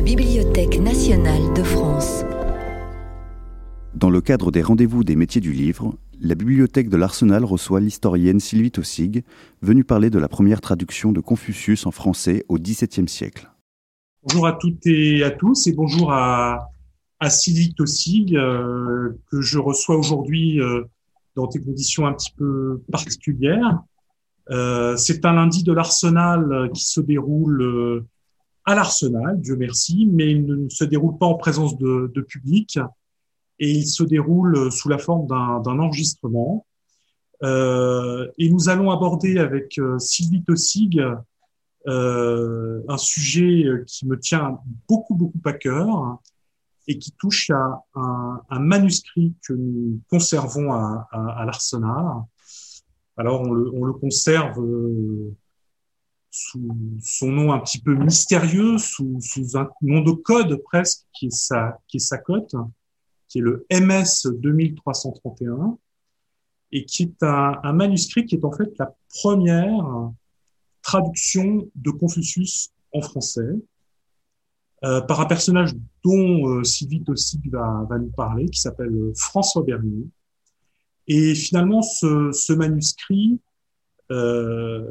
la Bibliothèque nationale de France. Dans le cadre des rendez-vous des métiers du livre, la bibliothèque de l'Arsenal reçoit l'historienne Sylvie Tossig, venue parler de la première traduction de Confucius en français au XVIIe siècle. Bonjour à toutes et à tous et bonjour à, Sylvie Tossig euh, que je reçois aujourd'hui euh, dans des conditions un petit peu particulières. Euh, c'est un lundi de l'Arsenal qui se déroule à l'Arsenal, Dieu merci, mais il ne se déroule pas en présence de, public et il se déroule sous la forme d'un enregistrement. Euh, et nous allons aborder avec euh, Sylvie Tossig euh, un sujet qui me tient beaucoup, beaucoup à cœur et qui touche à un, manuscrit que nous conservons à, l'Arsenal. Alors, on le, on le conserve sous son nom un petit peu mystérieux, sous, sous, un nom de code presque, qui est sa, qui est sa cote qui est le MS 2331, et qui est un, un, manuscrit qui est en fait la première traduction de Confucius en français euh, par un personnage dont euh, Sylvie Tossig va, va, nous parler, qui s'appelle François Bernier. Et finalement, ce, ce manuscrit, euh,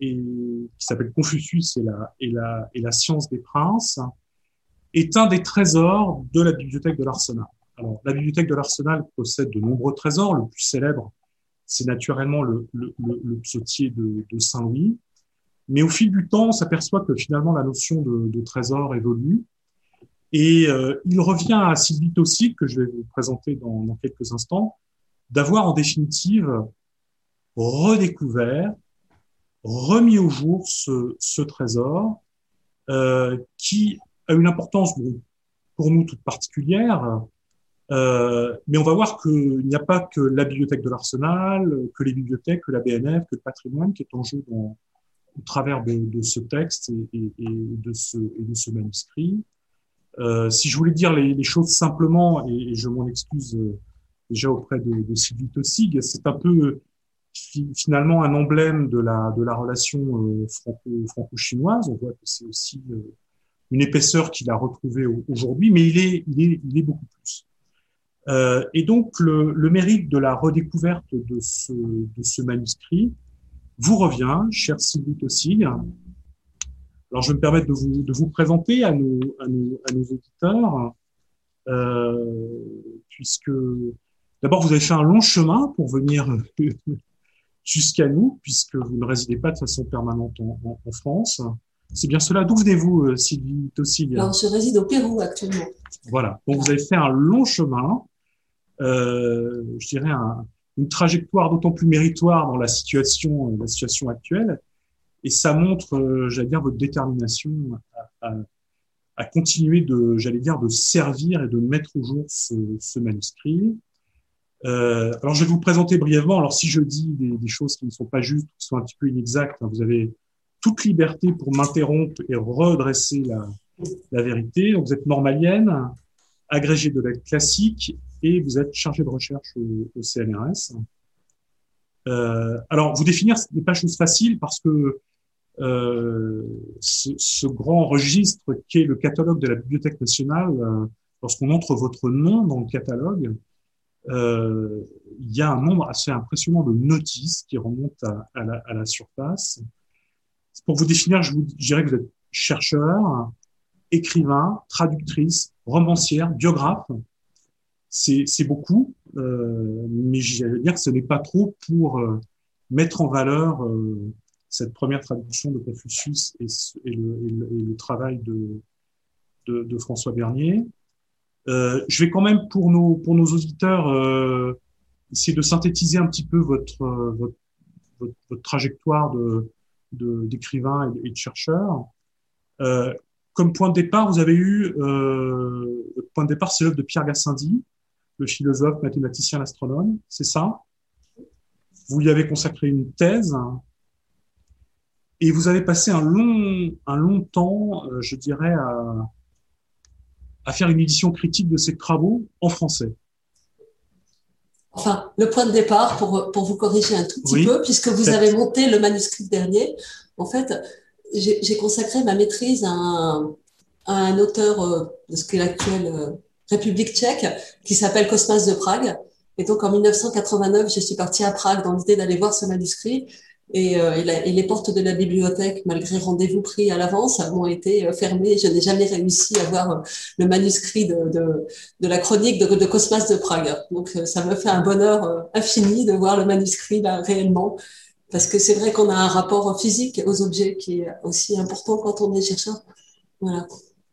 et, qui s'appelle Confucius et la, et, la, et la science des princes, est un des trésors de la bibliothèque de l'Arsenal la bibliothèque de l'Arsenal possède de nombreux trésors. Le plus célèbre, c'est naturellement le, le, le, psautier de, Saint-Louis. Mais au fil du temps, on s'aperçoit que finalement la notion de, trésor évolue. Et euh, il revient à Sylvie aussi, que je vais vous présenter dans quelques instants, d'avoir en définitive redécouvert, remis au jour ce, trésor euh, qui a une importance pour nous toute particulière, euh, mais on va voir qu'il n'y a pas que la bibliothèque de l'Arsenal, que les bibliothèques, que la BNF, que le patrimoine qui est en jeu au travers de, ce texte et, de ce, manuscrit. Euh, si je voulais dire les, choses simplement, et, je m'en excuse déjà auprès de, de Sylvie Tossig, c'est un peu finalement un emblème de la, de la relation euh, franco-chinoise. On voit que c'est aussi euh, une épaisseur qu'il a retrouvée aujourd'hui, mais il est, il est, beaucoup plus. Euh, et donc, le, le, mérite de la redécouverte de ce, de ce manuscrit vous revient, cher Sylvie Tossig. Alors, je vais me permettre de vous, de vous présenter à nos, à nos, auditeurs, puisque d'abord, vous avez fait un long chemin pour venir jusqu'à nous, puisque vous ne résidez pas de façon permanente en, en, en France. C'est bien cela. D'où venez-vous, euh, Sylvie Tossig Alors, je réside au Pérou actuellement. Voilà. Donc, vous avez fait un long chemin euh, je dirais, un, une trajectoire d'autant plus méritoire dans la situation, la situation actuelle. Et ça montre, euh, j'allais dire, votre détermination à, à, à, continuer de, j'allais dire, de servir et de mettre au jour ce, ce manuscrit. Euh, alors, je vais vous présenter brièvement. Alors, si je dis des, choses qui ne sont pas justes, qui sont un petit peu inexactes, hein, vous avez toute liberté pour m'interrompre et redresser la, la vérité. Donc, vous êtes normalienne, agrégée de lettres classiques et vous êtes chargé de recherche au, au CNRS. Euh, alors, vous définir, ce n'est pas chose facile parce que euh, ce, ce, grand registre qui est le catalogue de la Bibliothèque nationale, euh, lorsqu'on entre votre nom dans le catalogue, euh, il y a un nombre assez impressionnant de notices qui remontent à, la, surface. Pour vous définir, je dirais que vous êtes chercheur, écrivain, traductrice, romancière, biographe c'est beaucoup, euh, mais j'allais dire que ce n'est pas trop pour euh, mettre en valeur euh, cette première traduction de Confucius et, et, le, travail de François Bernier. Euh, je vais quand même pour nos pour nos auditeurs euh, essayer de synthétiser un petit peu votre votre, votre, votre trajectoire de d'écrivain et, de chercheur. Euh, comme point de départ, vous avez eu euh, votre point de départ, c'est l'œuvre de Pierre Gassendi, le philosophe, mathématicien, astronome, c'est ça? Vous y avez consacré une thèse. Et vous avez passé un long, un long temps, euh, je dirais, à, à faire une édition critique de ces travaux en français. Enfin, le point de départ, pour, pour vous corriger un tout petit oui, peu, puisque vous avez monté le manuscrit dernier, en fait, j'ai consacré ma maîtrise à un, à un auteur de ce qu'est l'actuelle République tchèque qui s'appelle Cosmas de Prague. Et donc en 1989, je suis partie à Prague dans l'idée d'aller voir ce manuscrit. Et, euh, et, les portes de la bibliothèque, malgré rendez-vous pris à l'avance, ont été euh, fermées. Je n'ai jamais réussi à voir euh, le manuscrit de, de, de la chronique de, de, Cosmas de Prague. Donc ça me fait un bonheur infini de voir le manuscrit là réellement. Parce que c'est vrai qu'on a un rapport physique aux objets qui est aussi important quand on est chercheur. Voilà.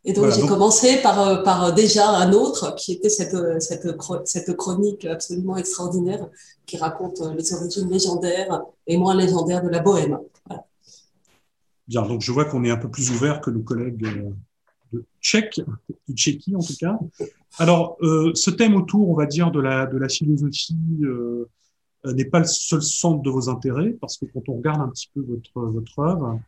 Et donc j'ai commencé par, euh, par déjà un autre qui était cette, cette, cette chronique absolument extraordinaire qui raconte euh, les origines légendaires et moins légendaires de la bohème. Bien, donc je vois qu'on est un peu plus ouvert que nos collègues euh, de Tchèque, de Tchéquie en tout cas. Alors, ce thème autour, on va dire, de la, de la philosophie n'est pas le seul centre de vos intérêts, parce que quand on regarde un petit peu votre, votre œuvre,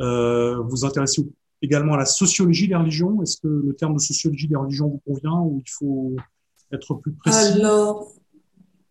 euh, vous intéressez également à la sociologie des religions. Est-ce que le terme de sociologie des religions vous convient ou il faut être plus précis? Alors,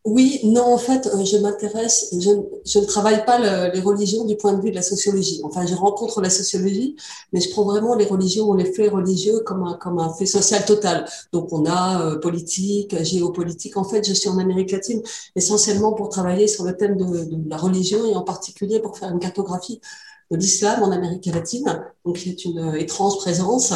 oui, non, en fait, euh, je m'intéresse, je, ne travaille pas le, les religions du point de vue de la sociologie. Enfin, je rencontre la sociologie, mais je prends vraiment les religions ou les faits religieux comme un, comme un fait social total. Donc, on a euh, politique, géopolitique. En fait, je suis en Amérique latine essentiellement pour travailler sur le thème de la religion et en particulier pour faire une cartographie de l'islam en Amérique latine, donc il est une étrange présence.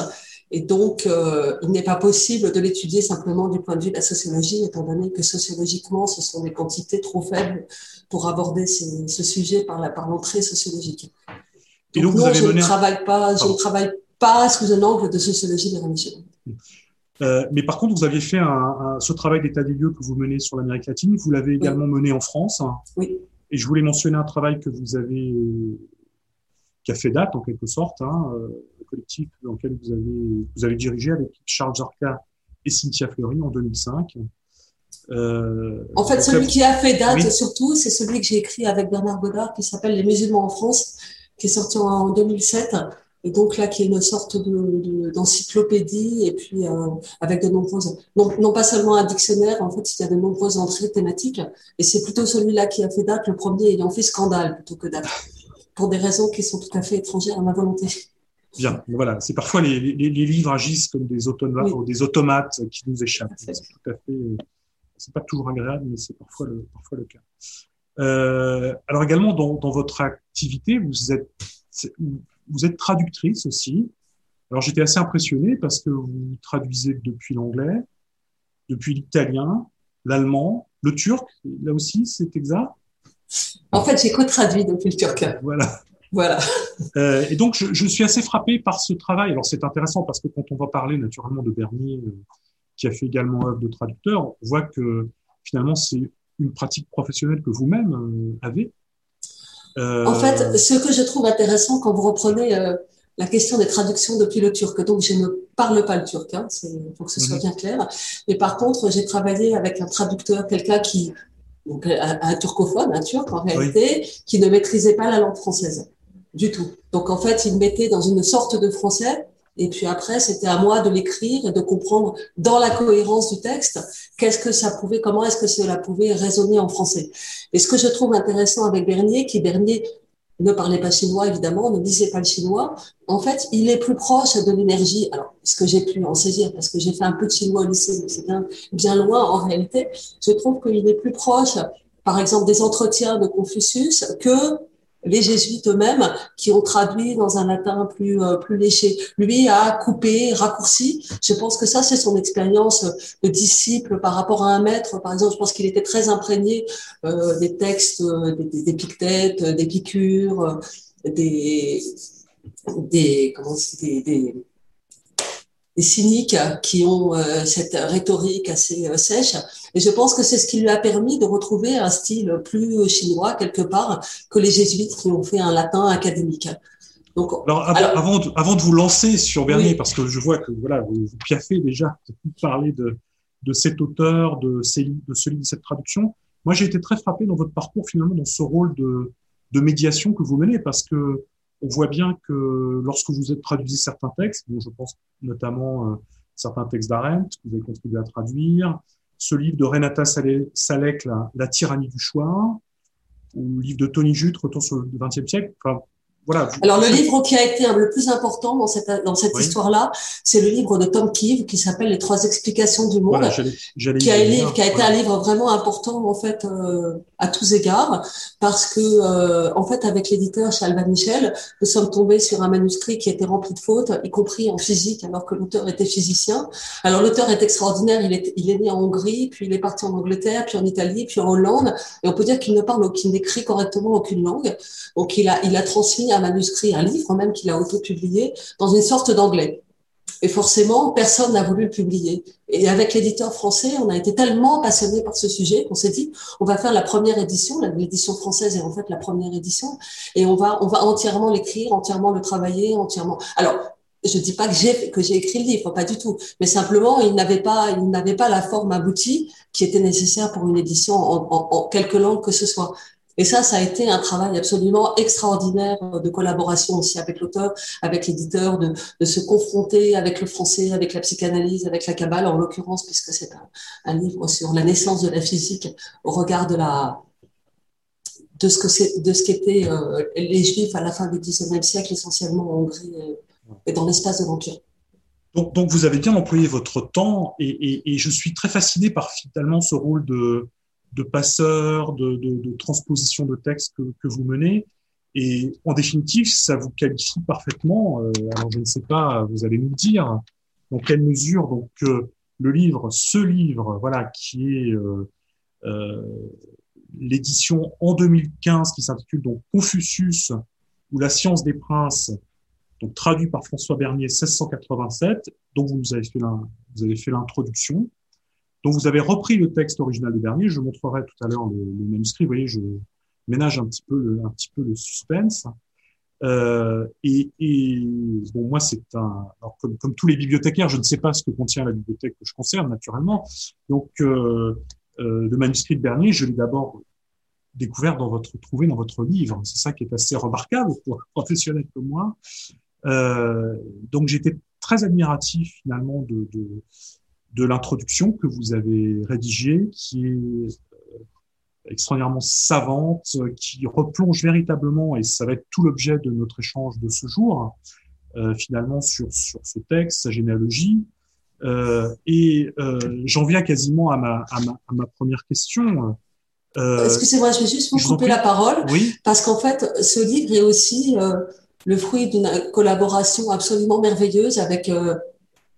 Et donc, euh, il n'est pas possible de l'étudier simplement du point de vue de la sociologie, étant donné que sociologiquement, ce sont des quantités trop faibles pour aborder ce sujet par l'entrée par sociologique. Et donc, non, je, ne travaille pas, je ne travaille pas sous un angle de sociologie des religions. Euh, mais par contre, vous aviez fait un, ce travail d'état des lieux que vous menez sur l'Amérique latine, vous l'avez également mené en France. Oui. Et je voulais mentionner un travail que vous avez qui a fait date en quelque sorte, hein, euh, le collectif dans lequel vous avez, vous avez dirigé avec Charles Jarka et Cynthia Fleury en 2005. Euh, en fait, celui qui a fait date surtout, c'est celui que j'ai écrit avec Bernard Godard qui s'appelle Les musulmans en France, qui est sorti en 2007 et donc là qui est une sorte de, d'encyclopédie et puis euh, avec de nombreuses non, non pas seulement un dictionnaire en fait il y a de nombreuses entrées thématiques. Et c'est plutôt celui-là qui a fait date le premier ayant fait scandale plutôt que date pour des raisons qui sont tout à fait étrangères à ma volonté. Bien, voilà, c'est parfois les, les, les, livres agissent comme des automates, des automates qui nous échappent. C'est tout à fait, c'est pas toujours agréable, mais c'est parfois le, parfois le cas. Euh, alors également dans, dans, votre activité, vous êtes, vous êtes traductrice aussi. Alors j'étais assez impressionné parce que vous traduisez depuis l'anglais, depuis l'italien, l'allemand, le turc, là aussi c'est exact. En fait, j'ai co-traduit depuis le turc. Voilà. Voilà. Euh, et donc, je, je, suis assez frappé par ce travail. Alors, c'est intéressant parce que quand on va parler naturellement de Bernier, euh, qui a fait également œuvre de traducteur, on voit que finalement, c'est une pratique professionnelle que vous-même euh, avez. En fait, ce que je trouve intéressant quand vous reprenez la question des traductions depuis le turc, donc je ne parle pas le turc, hein, faut que ce soit mhm. bien clair. Mais par contre, j'ai travaillé avec un traducteur, quelqu'un qui donc un, turcophone, un turc en réalité, qui ne maîtrisait pas la langue française du tout. Donc en fait, il mettait dans une sorte de français, et puis après, c'était à moi de l'écrire et de comprendre dans la cohérence du texte qu'est-ce que ça pouvait, comment est-ce que cela pouvait résonner en français. Et ce que je trouve intéressant avec Bernier, qui Bernier ne parlait pas chinois, évidemment, ne disait pas le chinois. En fait, il est plus proche de l'énergie. Alors, ce que j'ai pu en saisir, parce que j'ai fait un peu de chinois au lycée, mais c'est bien, bien loin en réalité. Je trouve qu'il est plus proche, par exemple, des entretiens de Confucius que les jésuites eux-mêmes qui ont traduit dans un latin plus euh, plus léché. Lui a coupé, raccourci. Je pense que ça c'est son expérience de disciple par rapport à un maître. Par exemple, je pense qu'il était très imprégné euh, des textes euh, des, des, des piqûres, des des comment des, des des cyniques qui ont euh, cette rhétorique assez euh, sèche. Et je pense que c'est ce qui lui a permis de retrouver un style plus chinois quelque part que les jésuites qui ont fait un latin académique. Donc, alors, avant, de, avant de vous lancer sur Bernier, parce que je vois que voilà, vous, vous piaffez déjà de parler de, de cet auteur, de, ces, de ce de cette traduction. Moi, j'ai été très frappé dans votre parcours finalement dans ce rôle de, de médiation que vous menez, parce que on voit bien que lorsque vous traduisez certains textes, je pense notamment euh, certains textes d'Arendt que vous avez contribué à traduire, ce livre de Renata Salek, la, tyrannie du choix, ou le livre de Tony Jutte, Retour sur le XXe siècle. Voilà. Alors le livre qui a été le plus important dans cette dans cette histoire-là, c'est le livre de Tom Keeve qui s'appelle Les trois explications du monde, qui a, livre, qui a été un livre vraiment important en fait euh, à tous égards, parce que euh, en fait avec l'éditeur Chalva Michel, nous sommes tombés sur un manuscrit qui était rempli de fautes, y compris en physique, alors que l'auteur était physicien. Alors l'auteur est extraordinaire, il est il est né en Hongrie, puis il est parti en Angleterre, puis en Italie, puis en Hollande, et on peut dire qu'il ne parle, qu'il n'écrit correctement aucune langue. Donc il a il a transmis un manuscrit, un livre même qu'il a auto-publié dans une sorte d'anglais. Et forcément, personne n'a voulu le publier. Et avec l'éditeur français, on a été tellement passionné par ce sujet qu'on s'est dit, on va faire la première édition. L'édition française est en fait la première édition, et on va, on va entièrement l'écrire, entièrement le travailler, entièrement. Alors, je dis pas que j'ai que j'ai écrit le livre, pas du tout, mais simplement il n'avait pas il n'avait pas la forme aboutie qui était nécessaire pour une édition en, en, en quelque langue que ce soit. Et ça, ça a été un travail absolument extraordinaire de collaboration aussi avec l'auteur, avec l'éditeur, de, de, se confronter avec le français, avec la psychanalyse, avec la cabale en l'occurrence, puisque c'est un, un, livre sur la naissance de la physique au regard de la de ce que c'est de ce qu'étaient euh, les juifs à la fin du XIXe siècle, essentiellement en Hongrie et, et dans l'espace de l'Empire. Donc, donc, vous avez bien employé votre temps et, et, et je suis très fasciné par finalement ce rôle de de passeur, de, transposition de texte que, vous menez. Et en définitive, ça vous qualifie parfaitement. Euh, alors je ne sais pas, vous allez nous dire dans quelle mesure donc euh, le livre, ce livre, voilà, qui est euh, l'édition en 2015 qui s'intitule donc Confucius ou la science des princes, donc traduit par François Bernier 1687, dont vous vous avez fait l'introduction. Donc vous avez repris le texte original du dernier. Je montrerai tout à l'heure le, manuscrit. Vous voyez, je ménage un petit peu le, suspense. Euh, et, bon, moi, c'est un. Alors, comme, tous les bibliothécaires, je ne sais pas ce que contient la bibliothèque que je conserve, naturellement. Donc, euh, euh, le manuscrit de Bernier, je l'ai d'abord découvert dans votre, trouvé dans votre livre. C'est ça qui est assez remarquable pour un professionnel comme moi. Donc, j'étais très admiratif finalement de, de l'introduction que vous avez rédigée, qui est euh, extraordinairement savante, qui replonge véritablement, et ça va être tout l'objet de notre échange de ce jour, euh, finalement sur, sur ce texte, sa généalogie. Euh, et euh, j'en viens quasiment à ma, à ma, à ma première question. Euh, Excusez-moi, je vais juste vous couper la parole, oui parce qu'en fait, ce livre est aussi le fruit d'une collaboration absolument merveilleuse avec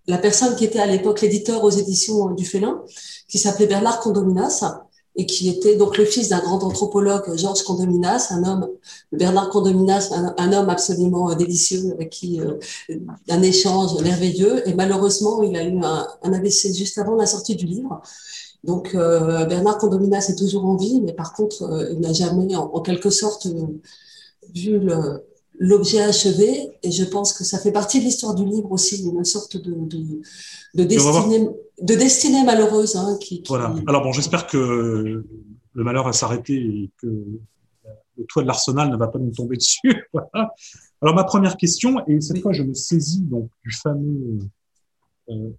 la personne qui était à l'époque l'éditeur aux éditions du Félin, qui s'appelait Bernard Condominas et qui était donc le fils d'un grand anthropologue, Georges Condominas, un homme, Bernard Condominas, un, homme absolument délicieux avec qui euh, un échange merveilleux. Et malheureusement, il a eu un, un AVC juste avant la sortie du livre. Donc euh, Bernard Condominas est toujours en vie, mais par contre, euh, il n'a jamais, en, quelque sorte, vu le, l'objet achevé, et je pense que ça fait partie de l'histoire du livre aussi, une sorte de, de, de destinée, de destinée malheureuse. Hein, qui, qui... Voilà. Alors bon, j'espère que le malheur va s'arrêter et que le toit de l'arsenal ne va pas nous tomber dessus. voilà. Alors ma première question, et cette fois je me saisis donc du fameux euh,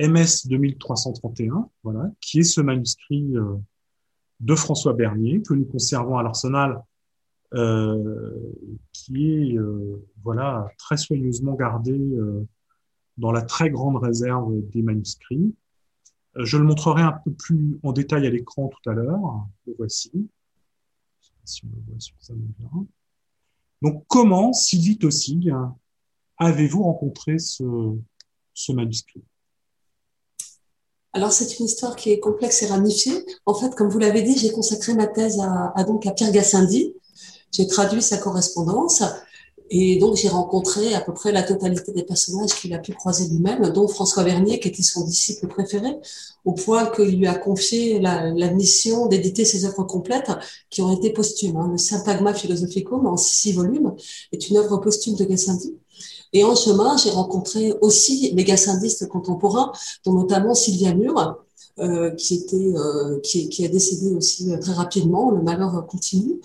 MS 2331, voilà, qui est ce manuscrit euh, de François Bernier que nous conservons à l'arsenal qui est euh, voilà très soigneusement gardé euh, dans la très grande réserve des manuscrits. Je le montrerai un peu plus en détail à l'écran tout à l'heure. Le voici. Si on le voit suffisamment bien. Donc, comment, Sylvie Tossig, avez-vous rencontré ce, ce manuscrit? Alors c'est une histoire qui est complexe et ramifiée. En fait, comme vous l'avez dit, j'ai consacré ma thèse à, à, donc à Pierre Gassendi, j'ai traduit sa correspondance et donc j'ai rencontré à peu près la totalité des personnages qu'il a pu croiser lui-même, dont François Vernier, qui était son disciple préféré, au point qu'il lui a confié la, mission d'éditer ses œuvres complètes, qui ont été posthumes. Hein. Le Syntagma Philosophicum, en six volumes, est une œuvre posthume de Gassendi. Et en chemin, j'ai rencontré aussi les gassindistes contemporains, dont notamment Sylvia Mur, euh, qui était euh, qui, est décédée aussi euh, très rapidement. Le malheur continue.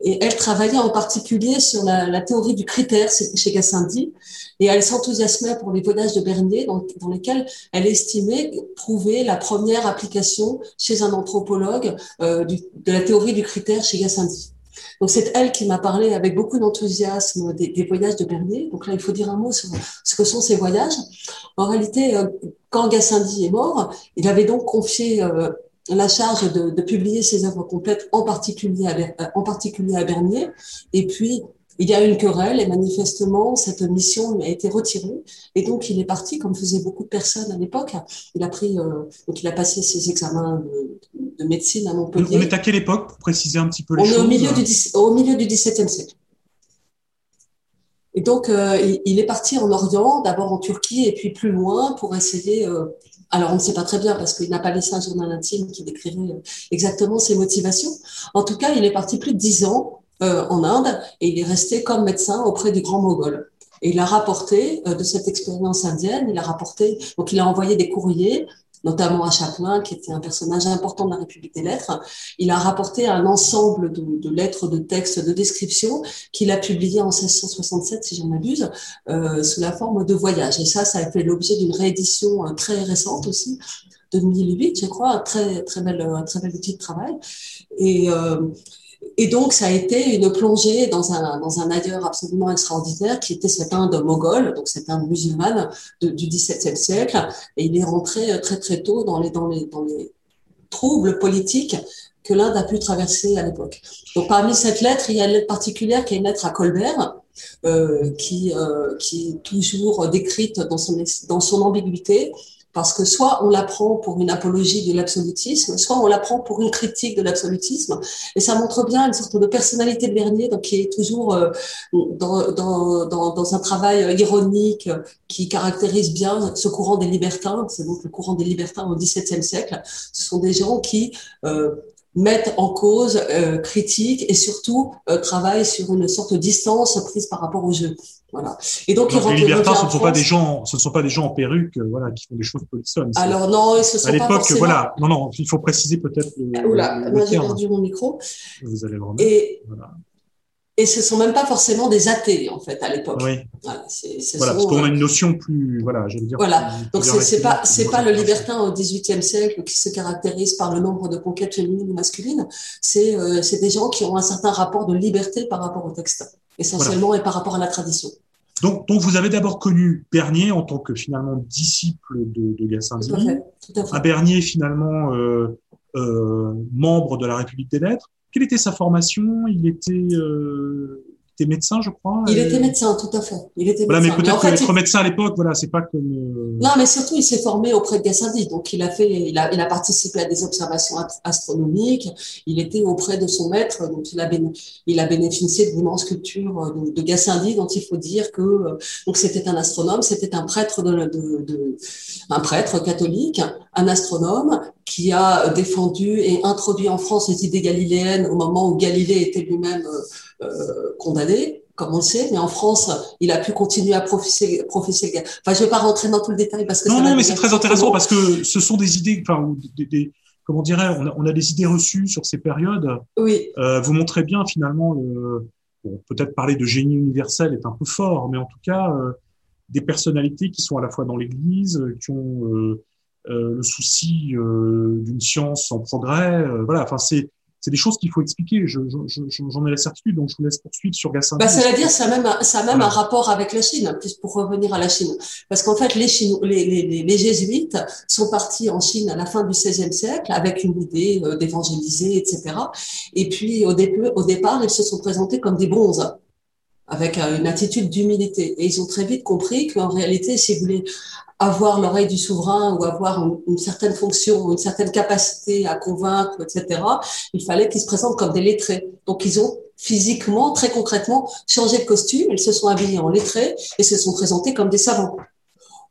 Et elle travaillait en particulier sur la, théorie du critère chez Gassendi, et elle s'enthousiasmait pour les voyages de Bernier, dans, lesquels elle estimait prouver la première application chez un anthropologue de la théorie du critère chez Gassendi. Donc c'est elle qui m'a parlé avec beaucoup d'enthousiasme des, voyages de Bernier. Donc là, il faut dire un mot sur ce que sont ces voyages. En réalité, quand Gassendi est mort, il avait donc confié euh, la charge de, de, publier ses œuvres complètes, en particulier, à, en particulier à Bernier. Et puis, il y a eu une querelle et manifestement, cette mission a été retirée. Et donc, il est parti, comme faisaient beaucoup de personnes à l'époque. Il a pris, euh, donc il a passé ses examens de, de, médecine à Montpellier. On est à quelle époque, pour préciser un petit peu les choses On est au milieu, du, au milieu du XVIIe siècle. Et donc, euh, il, est parti en Orient, d'abord en Turquie et puis plus loin pour essayer. Euh, alors, on ne sait pas très bien parce qu'il n'a pas laissé un journal intime qui décrirait euh, exactement ses motivations. En tout cas, il est parti plus de dix ans en Inde et il est resté comme médecin auprès du grand Mogol. Et il a rapporté de cette expérience indienne, il a rapporté, donc il a envoyé des courriers notamment à Chaplin, qui était un personnage important de la République des Lettres. Il a rapporté un ensemble de, lettres, de textes, de descriptions qu'il a publié en 1667, si j'en abuse, euh, sous la forme de voyages. Et ça, ça a fait l'objet d'une réédition euh, très récente aussi, 2008, je crois, un très très bel, très bel outil de travail. Et euh, et donc, ça a été une plongée dans un, dans un ailleurs absolument extraordinaire qui était cette Inde moghole, donc cette Inde musulmane du XVIIe siècle. Et il est rentré euh, très, très tôt dans les, dans les, dans les troubles politiques que l'Inde a pu traverser à l'époque. Donc, parmi cette lettre, il y a une lettre particulière qui est une lettre à Colbert, euh, qui, euh, qui est toujours décrite dans son, dans son ambiguïté parce que soit on l'apprend pour une apologie de l'absolutisme, soit on l'apprend pour une critique de l'absolutisme. Et ça montre bien une sorte de personnalité de Bernier, donc qui est toujours euh, dans, un travail ironique qui caractérise bien ce courant des libertins. C'est donc le courant des libertins au XVIIe siècle. Ce sont des gens qui euh, mettent en cause, euh, critiquent et surtout euh, travaillent sur une sorte de distance prise par rapport au jeu. Voilà. Et donc, donc les libertins, ce ne sont pas des gens, ce ne sont pas des gens en perruque, euh, voilà, qui font des choses polissonnes. Alors non, ce sont à l'époque, voilà, non, non, il faut préciser peut-être. Oula, moi j'ai perdu mon micro. Vous allez le remettre. Et, voilà. Et ce sont même pas forcément des athées en fait à l'époque. Oui. Voilà, c'est, voilà parce qu'on a une notion plus, voilà, je veux dire. Voilà. Donc c'est, c'est pas c'est pas le libertin au XVIIIe siècle qui se caractérise par le nombre de conquêtes féminines ou masculines. C'est euh, c'est des gens qui ont un certain rapport de liberté par rapport au texte, essentiellement et par rapport à la tradition. Donc, donc vous avez d'abord connu Bernier en tant que finalement disciple de, de Gassendi. Tout à fait. Tout à fait. Un Bernier finalement euh, euh, membre de la République des Lettres quelle était sa formation? Il était, euh, était médecin, je crois. Il était médecin, tout à fait. Il était voilà, mais peut-être que être médecin à l'époque, voilà, c'est pas comme. Euh, non, mais surtout, il s'est formé auprès de Gassendi, donc il a fait, il a, il a participé à des observations astronomiques. Il était auprès de son maître, donc il a, il a bénéficié de l'immense culture euh, de, de, Gassendi, dont il faut dire que euh, donc c'était un astronome, c'était un prêtre de, de, de, un prêtre catholique, un astronome qui a défendu et introduit en France les idées galiléennes au moment où Galilée était lui-même euh, condamné, comme on le sait, mais en France, il a pu continuer à professer. professer enfin, je ne vais pas rentrer dans tout le détail parce que non, non, mais c'est très intéressant parce que ce sont des idées, enfin, des, des, comment dirait, on a, on a, des idées reçues sur ces périodes. Oui. Euh, vous montrez bien finalement, le, bon, peut-être parler de génie universel est un peu fort, mais en tout cas, euh, des personnalités qui sont à la fois dans l'Église, qui ont euh, euh, le souci euh, d'une science en progrès. Euh, voilà, enfin c'est c'est des choses qu'il faut expliquer. J'en je, je, ai la certitude, donc je vous laisse poursuivre sur Gassin. Bah, ça veut dire ça a même, ça a même un rapport avec la Chine, pour revenir à la Chine. Parce qu'en fait, les, les, les, les, jésuites sont partis en Chine à la fin du XVIe siècle avec une idée d'évangéliser, etc. Et puis, au, au départ, ils se sont présentés comme des bronzes avec une attitude d'humilité. Et ils ont très vite compris qu'en réalité, si vous voulez avoir l'oreille du souverain ou avoir une, certaine fonction, une certaine capacité à convaincre, etc., il fallait qu'ils se présentent comme des lettrés. Donc, ils ont physiquement, très concrètement, changé de costume, ils se sont habillés en lettrés et se sont présentés comme des savants.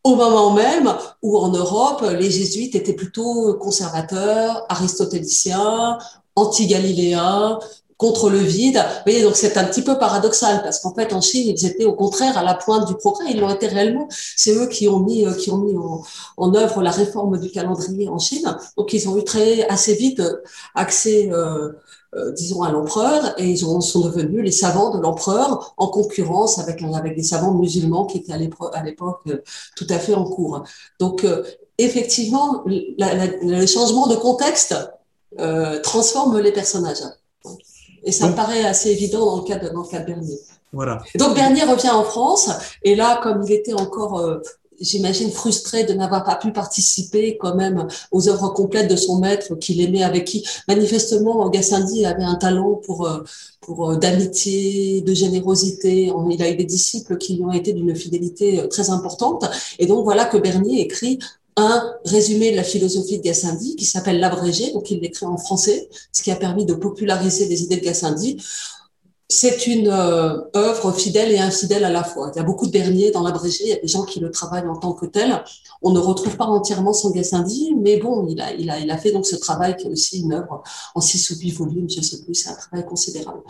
Au moment même où en Europe, les jésuites étaient plutôt conservateurs, aristotéliciens, anti-galiléens, contre le vide. Vous voyez, donc c'est un petit peu paradoxal parce qu'en fait en Chine ils étaient au contraire à la pointe du progrès. Ils l'ont été réellement. C'est eux qui ont mis euh, qui ont mis en, en, œuvre la réforme du calendrier en Chine. Donc ils ont eu très assez vite euh, accès. Euh, euh, disons à l'empereur et ils ont, sont devenus les savants de l'empereur en concurrence avec avec des savants musulmans qui étaient à l'époque tout à fait en cours. Donc effectivement, la, la, le changement de contexte euh, transforme les personnages. Et ça me paraît assez évident dans le cas de, dans le cas de Bernier. Voilà. donc Bernier revient en France, et là, comme il était encore euh, j'imagine frustré de n'avoir pas pu participer quand même aux œuvres complètes de son maître qu'il aimait avec qui manifestement Gassendi avait un talent pour euh, pour euh, d'amitié, de générosité. Il a eu des disciples qui lui ont été d'une fidélité très importante et donc voilà que Bernier écrit un résumé de la philosophie de Gassendi qui s'appelle l'abrégé, donc il l'écrit en français, ce qui a permis de populariser les idées de Gassendi c'est une euh, œuvre fidèle et infidèle à la fois. Il y a beaucoup de Bernier dans l'abrégé, il y a des gens qui le travaillent en tant que tel. On ne retrouve pas entièrement son Gassendi, mais bon, il a, il a, il a fait donc ce travail qui est aussi une œuvre en six ou huit volumes, je sais plus, c'est un travail considérable.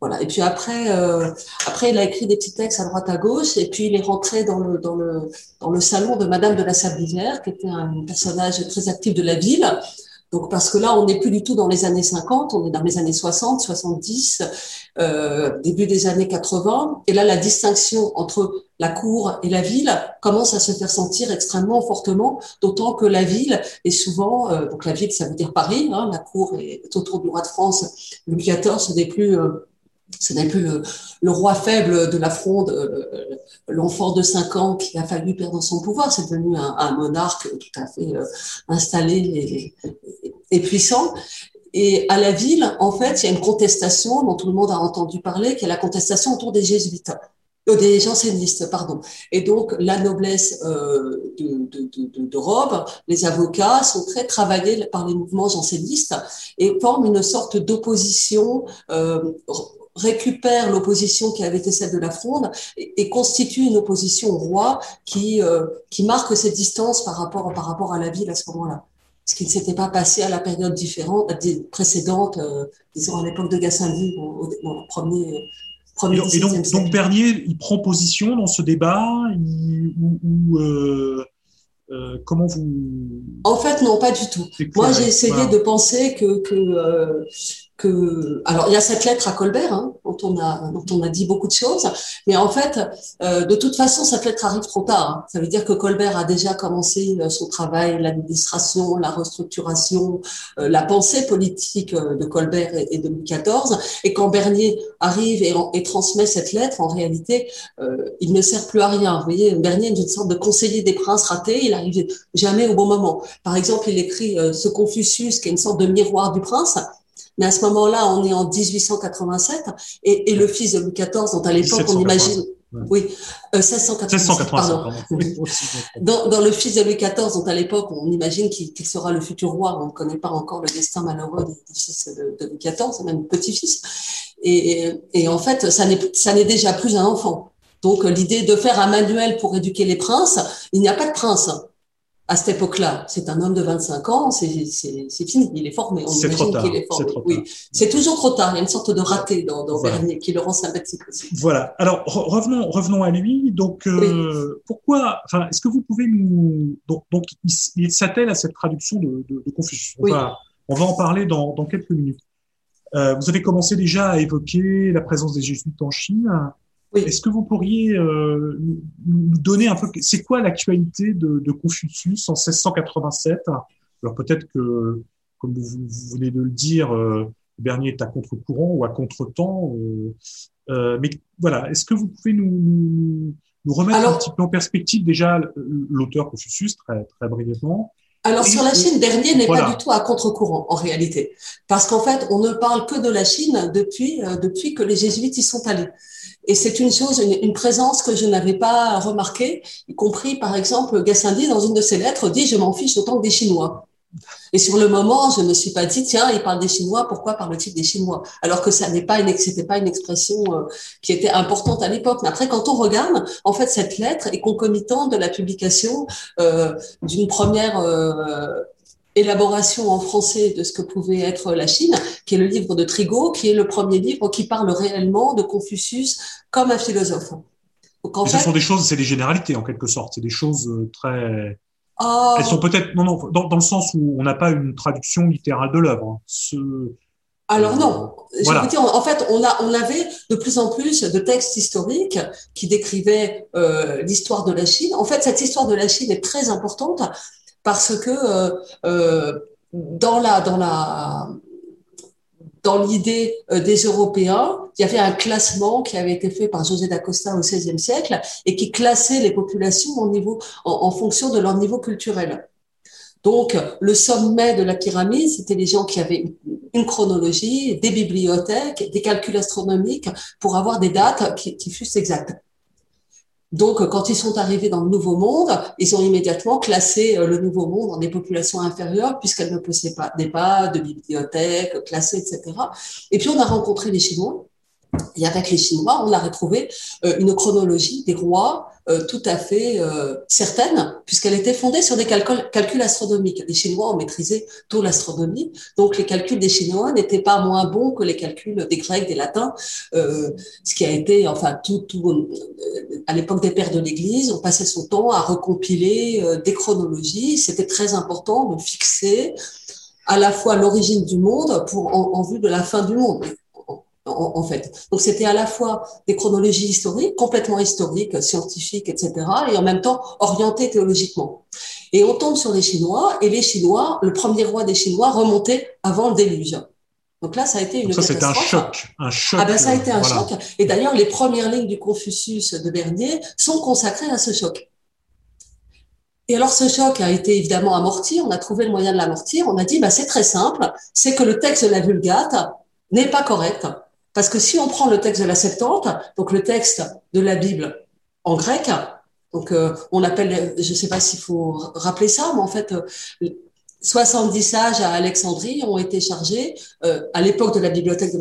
Voilà. Et puis après, euh, après, il a écrit des petits textes à droite à gauche, et puis il est rentré dans le dans le dans le salon de Madame de la Sablière, qui était un personnage très actif de la ville. Donc parce que là, on n'est plus du tout dans les années 50, on est dans les années 60, 70, euh, début des années 80. Et là, la distinction entre la cour et la ville commence à se faire sentir extrêmement fortement, d'autant que la ville est souvent, euh, donc la ville, ça veut dire Paris, hein, la cour est autour du roi de France, Louis XIV, ce n'est plus ce n'est plus le, roi faible de la fronde, euh, l'enfant de 5 ans qui a fallu perdre son pouvoir. C'est devenu un, monarque tout à fait euh, installé et, puissant. Et à la ville, en fait, il y a une contestation dont tout le monde a entendu parler, qui est la contestation autour des jésuites, euh, des jansénistes, pardon. Et donc, la noblesse de, de, les avocats sont très travaillés par les mouvements jansénistes et forment une sorte d'opposition récupère l'opposition qui avait été celle de la Fronde et, constitue une opposition au roi qui, euh, qui marque cette distance par rapport, par rapport à la ville à ce moment-là. Ce qui ne s'était pas passé à la période différente, précédente, euh, disons à l'époque de Gassendi, au, au, premier, premier Et donc, donc, Bernier, il prend position dans ce débat ou, euh, euh, comment vous En fait, non, pas du tout. Moi, j'ai essayé de penser que, que euh, que alors il y a cette lettre à Colbert hein, dont on a dont on a dit beaucoup de choses mais en fait euh, de toute façon cette lettre arrive trop tard hein. ça veut dire que Colbert a déjà commencé euh, son travail l'administration la restructuration euh, la pensée politique de Colbert et, de Louis XIV et quand Bernier arrive et, et transmet cette lettre en réalité il ne sert plus à rien vous voyez Bernier est une sorte de conseiller des princes ratés il arrive jamais au bon moment par exemple il écrit ce Confucius qui est une sorte de miroir du prince mais à ce moment-là, on est en 1887 et, et le fils de Louis XIV, dont à l'époque on imagine, oui, euh, 1687, pardon. dans, dans, le fils de Louis XIV, dont à l'époque on imagine qu'il sera le futur roi, on ne connaît pas encore le destin malheureux du fils de, de Louis XIV, même petit-fils. Et, et, en fait, ça n'est déjà plus un enfant. Donc l'idée de faire un manuel pour éduquer les princes, il n'y a pas de prince à cette époque-là, c'est un homme de 25 ans, c'est fini, il est formé. On imagine qu'il est formé. oui, c'est toujours trop tard. Il y a une sorte de raté dans, dans Bernier qui le rend sympathique aussi. Voilà. Alors revenons, revenons à lui. Donc, euh, pourquoi Enfin, est-ce que vous pouvez nous donc, donc il, s'attelle à cette traduction de, de, de Confucius. On, va, on va en parler dans, dans quelques minutes. Euh, vous avez commencé déjà à évoquer la présence des jésuites en Chine. Est-ce que vous pourriez euh, nous donner un peu, c'est quoi l'actualité de, de, Confucius en 1687 Alors peut-être que, comme vous, venez de le dire, euh, Bernier est à contre-courant ou à contre-temps. Euh, euh mais voilà, est-ce que vous pouvez nous, nous remettre un petit peu en perspective déjà l'auteur Confucius très, très brièvement alors sur la Chine, Bernier n'est pas du tout à contre-courant en réalité, parce qu'en fait, on ne parle que de la Chine depuis depuis que les jésuites y sont allés. Et c'est une chose, une, présence que je n'avais pas remarquée, y compris par exemple Gassendi dans une de ses lettres dit je m'en fiche autant que des Chinois. Et sur le moment, je ne me suis pas dit tiens, il parle des Chinois, pourquoi parle-t-il des Chinois? Alors que ça n'est pas une, c'était pas une expression euh, qui était importante à l'époque. Mais après, quand on regarde, en fait, cette lettre est concomitante de la publication euh, d'une première euh, élaboration en français de ce que pouvait être la Chine, qui est le livre de Trigo, qui est le premier livre qui parle réellement de Confucius comme un philosophe. Donc, ce sont des choses, c'est des généralités en quelque sorte, c'est des choses très. Oh. Elles sont peut-être non non dans, dans, le sens où on n'a pas une traduction littérale de l'œuvre. Hein. Ce... Alors non, voilà. dire, en fait, on, a, on avait de plus en plus de textes historiques qui décrivaient euh, l'histoire de la Chine. En fait, cette histoire de la Chine est très importante parce que euh, euh, dans la dans la dans l'idée des Européens, il y avait un classement qui avait été fait par José d'Acosta au XVIe siècle et qui classait les populations en fonction de leur niveau culturel. Donc, le sommet de la pyramide, c'était les gens qui avaient une chronologie, des bibliothèques, des calculs astronomiques pour avoir des dates qui, fussent exactes. Donc, quand ils sont arrivés dans le Nouveau Monde, ils ont immédiatement classé euh, le Nouveau Monde en des populations inférieures puisqu'elles ne possédaient pas pas, de bibliothèques, classées, etc. Et puis, on a rencontré les Chinois. Et avec les Chinois, on a retrouvé euh, une chronologie des rois euh, tout à fait euh, certaine, puisqu'elle était fondée sur des calculs, astronomiques. Les Chinois ont maîtrisé tôt l'astronomie, donc les calculs des Chinois n'étaient pas moins bons que les calculs des Grecs, des Latins, ce qui a été, enfin, tout, tout à l'époque des pères de l'Église, on passait son temps à recompiler des chronologies. C'était très important de fixer à la fois l'origine du monde en vue de la fin du monde en, fait. Donc c'était à la fois des chronologies historiques, complètement historiques, scientifiques, etc., et en même temps orientées théologiquement. Et on tombe sur les Chinois, et les Chinois, le premier roi des Chinois remontait avant le déluge. Donc là, ça a été une ça, c'était un choc, un choc. Ah ben ça a été un choc. Et d'ailleurs, les premières lignes du Confucius de Bernier sont consacrées à ce choc. Et alors, ce choc a été évidemment amorti. On a trouvé le moyen de l'amortir. On a dit, bah, c'est très simple. C'est que le texte de la Vulgate n'est pas correct. Parce que si on prend le texte de la Septante, donc le texte de la Bible en grec, donc euh, on appelle, je ne sais pas s'il faut rappeler ça, mais en fait, 70 sages à Alexandrie ont été chargés, euh, à l'époque de la bibliothèque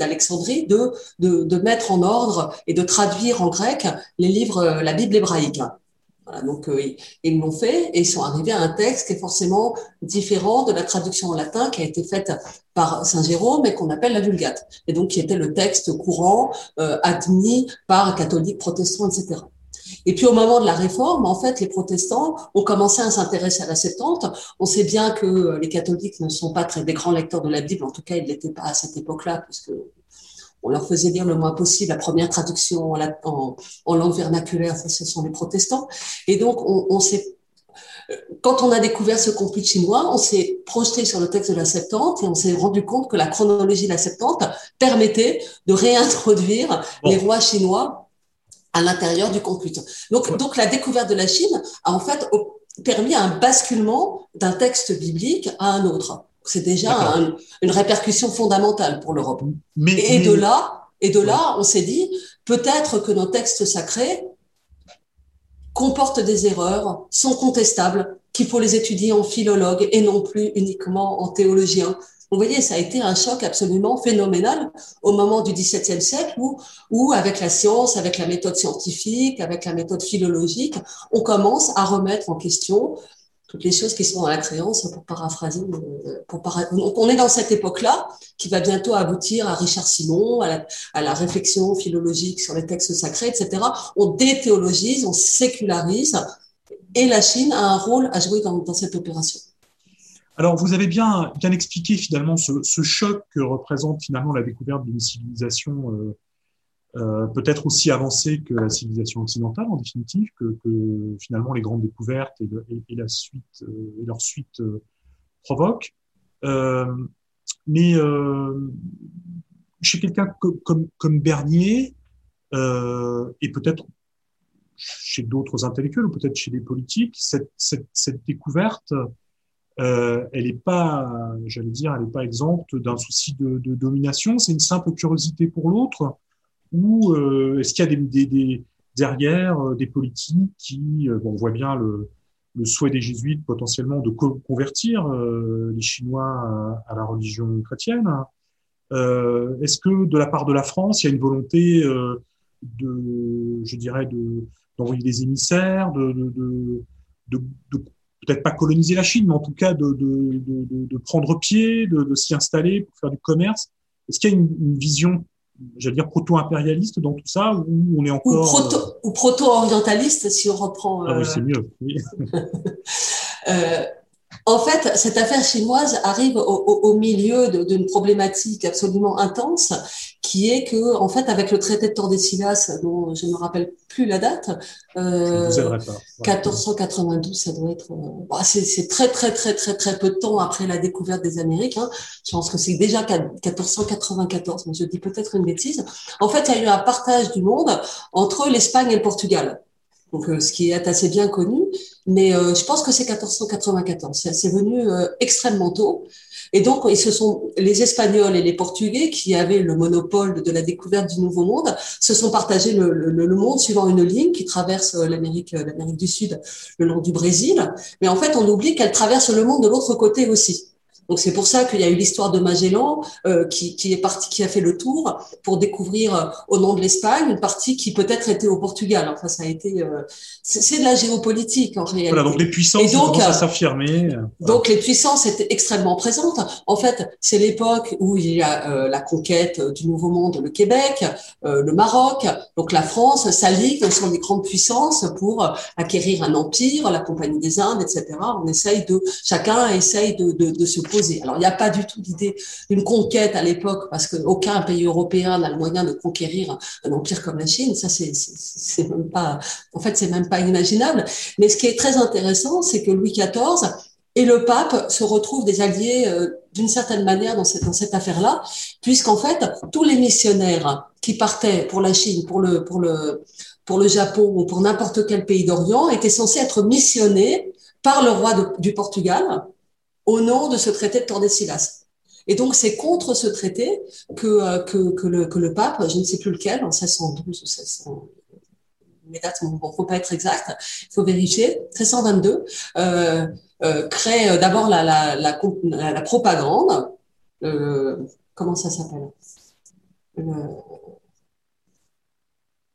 d'Alexandrie, de, de, mettre en ordre et de traduire en grec les livres, euh, la Bible hébraïque donc euh, ils l'ont fait et ils sont arrivés à un texte qui est forcément différent de la traduction en latin qui a été faite par Saint Jérôme et qu'on appelle la Vulgate, et donc qui était le texte courant euh, admis par catholiques, protestants, etc. Et puis au moment de la réforme, en fait, les protestants ont commencé à s'intéresser à la Septante. On sait bien que les catholiques ne sont pas très des grands lecteurs de la Bible, en tout cas, ils l'étaient pas à cette époque-là, puisque on leur faisait lire le moins possible la première traduction en, en, langue vernaculaire, ce sont les protestants. Et donc, on, s'est quand on a découvert ce conflit chinois, on s'est projeté sur le texte de la Septante et on s'est rendu compte que la chronologie de la Septante permettait de réintroduire les rois chinois à l'intérieur du conflit. Donc, donc la découverte de la Chine a en fait permis un basculement d'un texte biblique à un autre. C'est déjà une répercussion fondamentale pour l'Europe. et, de là, et de là, on s'est dit peut-être que nos textes sacrés comportent des erreurs, sont contestables, qu'il faut les étudier en philologue et non plus uniquement en théologien. Vous voyez, ça a été un choc absolument phénoménal au moment du XVIIe siècle où, où, avec la science, avec la méthode scientifique, avec la méthode philologique, on commence à remettre en question toutes les choses qui sont dans la créance, pour paraphraser. Euh, pour Donc, on est dans cette époque-là qui va bientôt aboutir à Richard Simon, à la, réflexion philologique sur les textes sacrés, etc. On déthéologise, on sécularise, et la Chine a un rôle à jouer dans, cette opération. Alors, vous avez bien, bien expliqué finalement ce, ce, choc que représente finalement la découverte d'une civilisation euh, euh, peut-être aussi avancée que la civilisation occidentale en définitive, que, que finalement les grandes découvertes et, la suite euh, et leur suite euh, provoquent. Mais chez quelqu'un comme, comme, Bernier et peut-être chez d'autres intellectuels ou peut-être chez des politiques, cette, cette, cette découverte, euh, elle n'est pas, j'allais dire, elle n'est pas exempte d'un souci de, de domination. C'est une simple curiosité pour l'autre ou euh, est-ce qu'il y a des, derrière euh, des politiques qui, euh, on voit bien le, souhait des jésuites potentiellement de convertir les Chinois à, la religion chrétienne. Est-ce que de la part de la France, il y a une volonté de, je dirais, de d'envoyer des émissaires, de, peut-être pas coloniser la Chine, mais en tout cas de, prendre pied, de, s'y installer pour faire du commerce? Est-ce qu'il y a une vision j'allais dire proto-impérialiste dans tout ça, ou on est encore... Ou, proto, orientaliste si on reprend... Ah oui, euh, c'est mieux. euh, En fait, cette affaire chinoise arrive au, milieu d'une problématique absolument intense, qui est que, en fait, avec le traité de Tordesillas, dont je ne me rappelle plus la date, euh, 1492, ça doit être, euh, bah, c'est très très très très très peu de temps après la découverte des Amériques. Hein. Je pense que c'est déjà 1494, mais je dis peut-être une bêtise. En fait, il y a eu un partage du monde entre l'Espagne et le Portugal donc euh, ce qui est assez bien connu. Mais euh, je pense que c'est 1494. C'est venu euh, extrêmement tôt. Et donc, et ce sont les Espagnols et les Portugais qui avaient le monopole de la découverte du Nouveau Monde, se sont partagés le, le, le monde suivant une ligne qui traverse l'Amérique, l'Amérique du Sud, le long du Brésil. Mais en fait, on oublie qu'elle traverse le monde de l'autre côté aussi. Donc c'est pour ça qu'il y a eu l'histoire de Magellan euh, qui, qui, est parti, qui a fait le tour pour découvrir euh, au nom de l'Espagne une partie qui peut-être était au Portugal. Enfin, ça a été, euh, c'est de la géopolitique en réalité. Voilà, donc les puissances donc, commencent à s'affirmer. Donc les puissances étaient extrêmement présentes. En fait, c'est l'époque où il y a la conquête du Nouveau Monde, le Québec, le Maroc. Donc la France s'allie sont les grandes puissances pour acquérir un empire, la Compagnie des Indes, etc. On essaye de, chacun essaye de, de, de se alors, il n'y a pas du tout l'idée d'une conquête à l'époque, parce qu'aucun pays européen n'a le moyen de conquérir un empire comme la Chine. Ça, c'est même pas, en fait, c'est même pas imaginable. Mais ce qui est très intéressant, c'est que Louis XIV et le pape se retrouvent des alliés euh, d'une certaine manière dans cette, affaire-là, puisqu'en fait, tous les missionnaires qui partaient pour la Chine, pour le Japon ou pour n'importe quel pays d'Orient étaient censés être missionnés par le roi du Portugal au nom de ce traité de Tordesillas. Et donc, c'est contre ce traité que, euh, que, que, le, que le pape, je ne sais plus lequel, en 1612 ou 1600, mes dates ne faut pas être exact, il faut vérifier, 1622, euh, euh, crée euh, d'abord la, la, la, la, propagande, euh, comment ça s'appelle?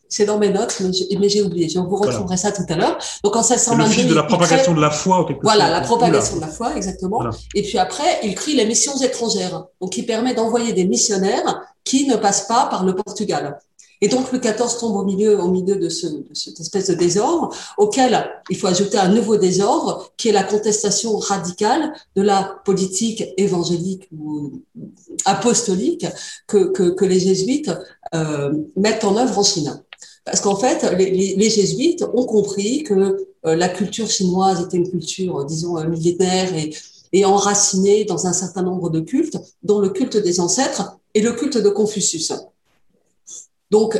C'est dans mes notes, mais j'ai oublié. Je vous retrouverai ça tout à l'heure. Donc en 1622, le fil de la propagation de la foi, quelque Voilà, la propagation de la foi, exactement. Et puis après, il crée les missions étrangères. Donc il permet d'envoyer des missionnaires qui ne passent pas par le Portugal. Et donc le 14 tombe au milieu, au milieu de, ce, de cette espèce de désordre, auquel il faut ajouter un nouveau désordre, qui est la contestation radicale de la politique évangélique ou apostolique que, que, que les jésuites euh, mettent en œuvre en Chine. Parce qu'en fait, les, jésuites ont compris que euh, la culture chinoise était une culture, disons, euh, millénaire et, et enracinée dans un certain nombre de cultes, dont le culte des ancêtres et le culte de Confucius. Donc,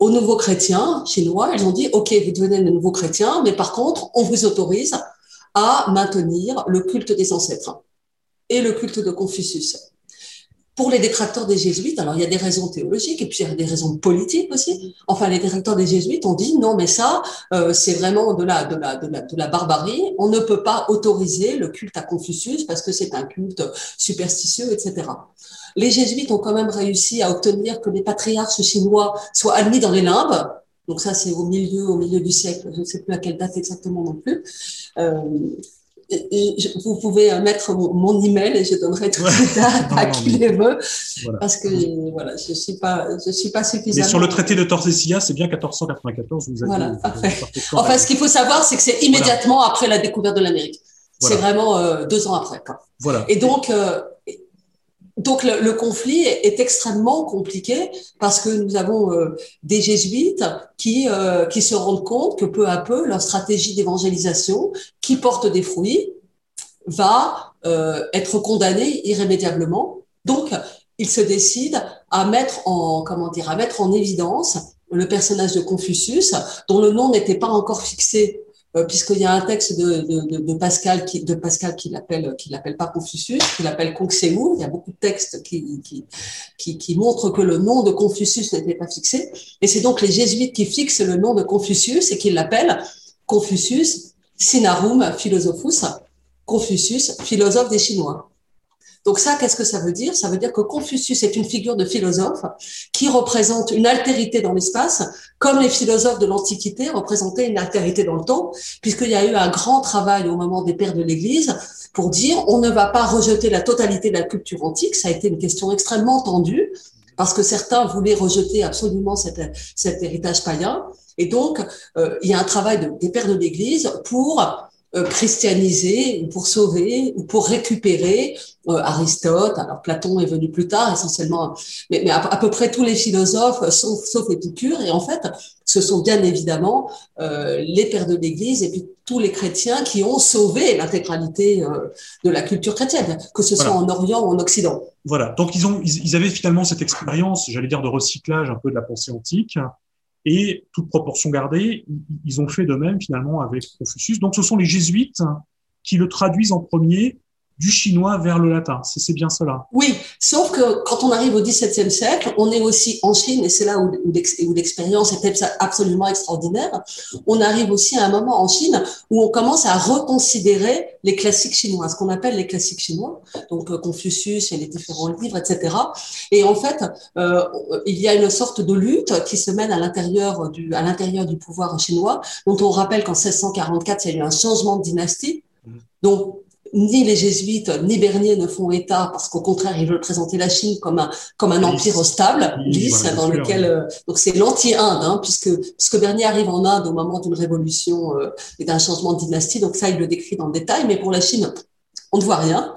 aux nouveaux chrétiens chinois, ils ont dit, OK, vous devenez de nouveaux chrétiens, mais par contre, on vous autorise à maintenir le culte des ancêtres et le culte de Confucius pour les détracteurs des jésuites, alors il y a des raisons théologiques et puis il y a des raisons politiques aussi. Enfin, les détracteurs des jésuites ont dit non, mais ça, euh, c'est vraiment de la, de, la, barbarie. On ne peut pas autoriser le culte à Confucius parce que c'est un culte superstitieux, etc. Les jésuites ont quand même réussi à obtenir que les patriarches chinois soient admis dans les limbes. Donc ça, c'est au milieu, au milieu du siècle. Je ne sais plus à quelle date exactement non plus. Euh, vous pouvez mettre mon, email et je donnerai tout les dates à qui les veut parce que voilà je suis pas je suis pas suffisamment. Mais sur le traité de Tordesillas, c'est bien 1494. Vous avez, voilà, enfin, ce qu'il faut savoir, c'est que c'est immédiatement après la découverte de l'Amérique. C'est vraiment euh, deux ans après. Quoi. Voilà. Et donc, euh, donc le, conflit est, extrêmement compliqué parce que nous avons euh, des jésuites qui euh, qui se rendent compte que peu à peu leur stratégie d'évangélisation qui porte des fruits va euh, être condamnée irrémédiablement. Donc ils se décident à mettre en comment dire à mettre en évidence le personnage de Confucius dont le nom n'était pas encore fixé puisqu'il y a un texte de, de, de Pascal qui de Pascal qui l'appelle qui l'appelle pas Confucius, qui l'appelle Kongsewu. Il y a beaucoup de textes qui, qui, qui, qui montrent que le nom de Confucius n'était pas fixé. Et c'est donc les jésuites qui fixent le nom de Confucius et qui l'appellent Confucius Sinarum Philosophus, Confucius, philosophe des Chinois. Donc ça, qu'est-ce que ça veut dire? Ça veut dire que Confucius est une figure de philosophe qui représente une altérité dans l'espace, comme les philosophes de l'Antiquité représentaient une altérité dans le temps, puisqu'il y a eu un grand travail au moment des pères de l'Église pour dire on ne va pas rejeter la totalité de la culture antique. Ça a été une question extrêmement tendue parce que certains voulaient rejeter absolument cet, héritage païen. Et donc, euh, il y a un travail de, des pères de l'Église pour christianiser, ou pour sauver, ou pour récupérer Aristote. Alors Platon est venu plus tard, essentiellement, mais, mais à, peu près tous les philosophes, sauf, sauf Épicure. Et en fait, ce sont bien évidemment les pères de l'Église et puis tous les chrétiens qui ont sauvé l'intégralité de la culture chrétienne, que ce soit en Orient ou en Occident. Voilà. Donc ils ont, ils avaient finalement cette expérience, j'allais dire, de recyclage un peu de la pensée antique et toute proportion gardée, ils ont fait de même finalement avec Confucius. Donc ce sont les jésuites qui le traduisent en premier du chinois vers le latin. C'est bien cela. Oui, sauf que quand on arrive au XVIIe siècle, on est aussi en Chine, et c'est là où, où l'expérience était absolument extraordinaire, on arrive aussi à un moment en Chine où on commence à reconsidérer les classiques chinois, ce qu'on appelle les classiques chinois, donc euh, Confucius et les différents livres, etc. Et en fait, euh, il y a une sorte de lutte qui se mène à l'intérieur du, à l'intérieur du pouvoir chinois, dont on rappelle qu'en 1644, il y a eu un changement de dynastie. Mmh. Donc, ni les jésuites ni Bernier ne font état parce qu'au contraire ils veulent présenter la Chine comme un comme un empire stable, lisse, dans lequel euh, donc c'est l'anti-Inde hein, puisque puisque Bernier arrive en Inde au moment d'une révolution euh, et d'un changement de dynastie donc ça il le décrit dans le détail mais pour la Chine on ne voit rien.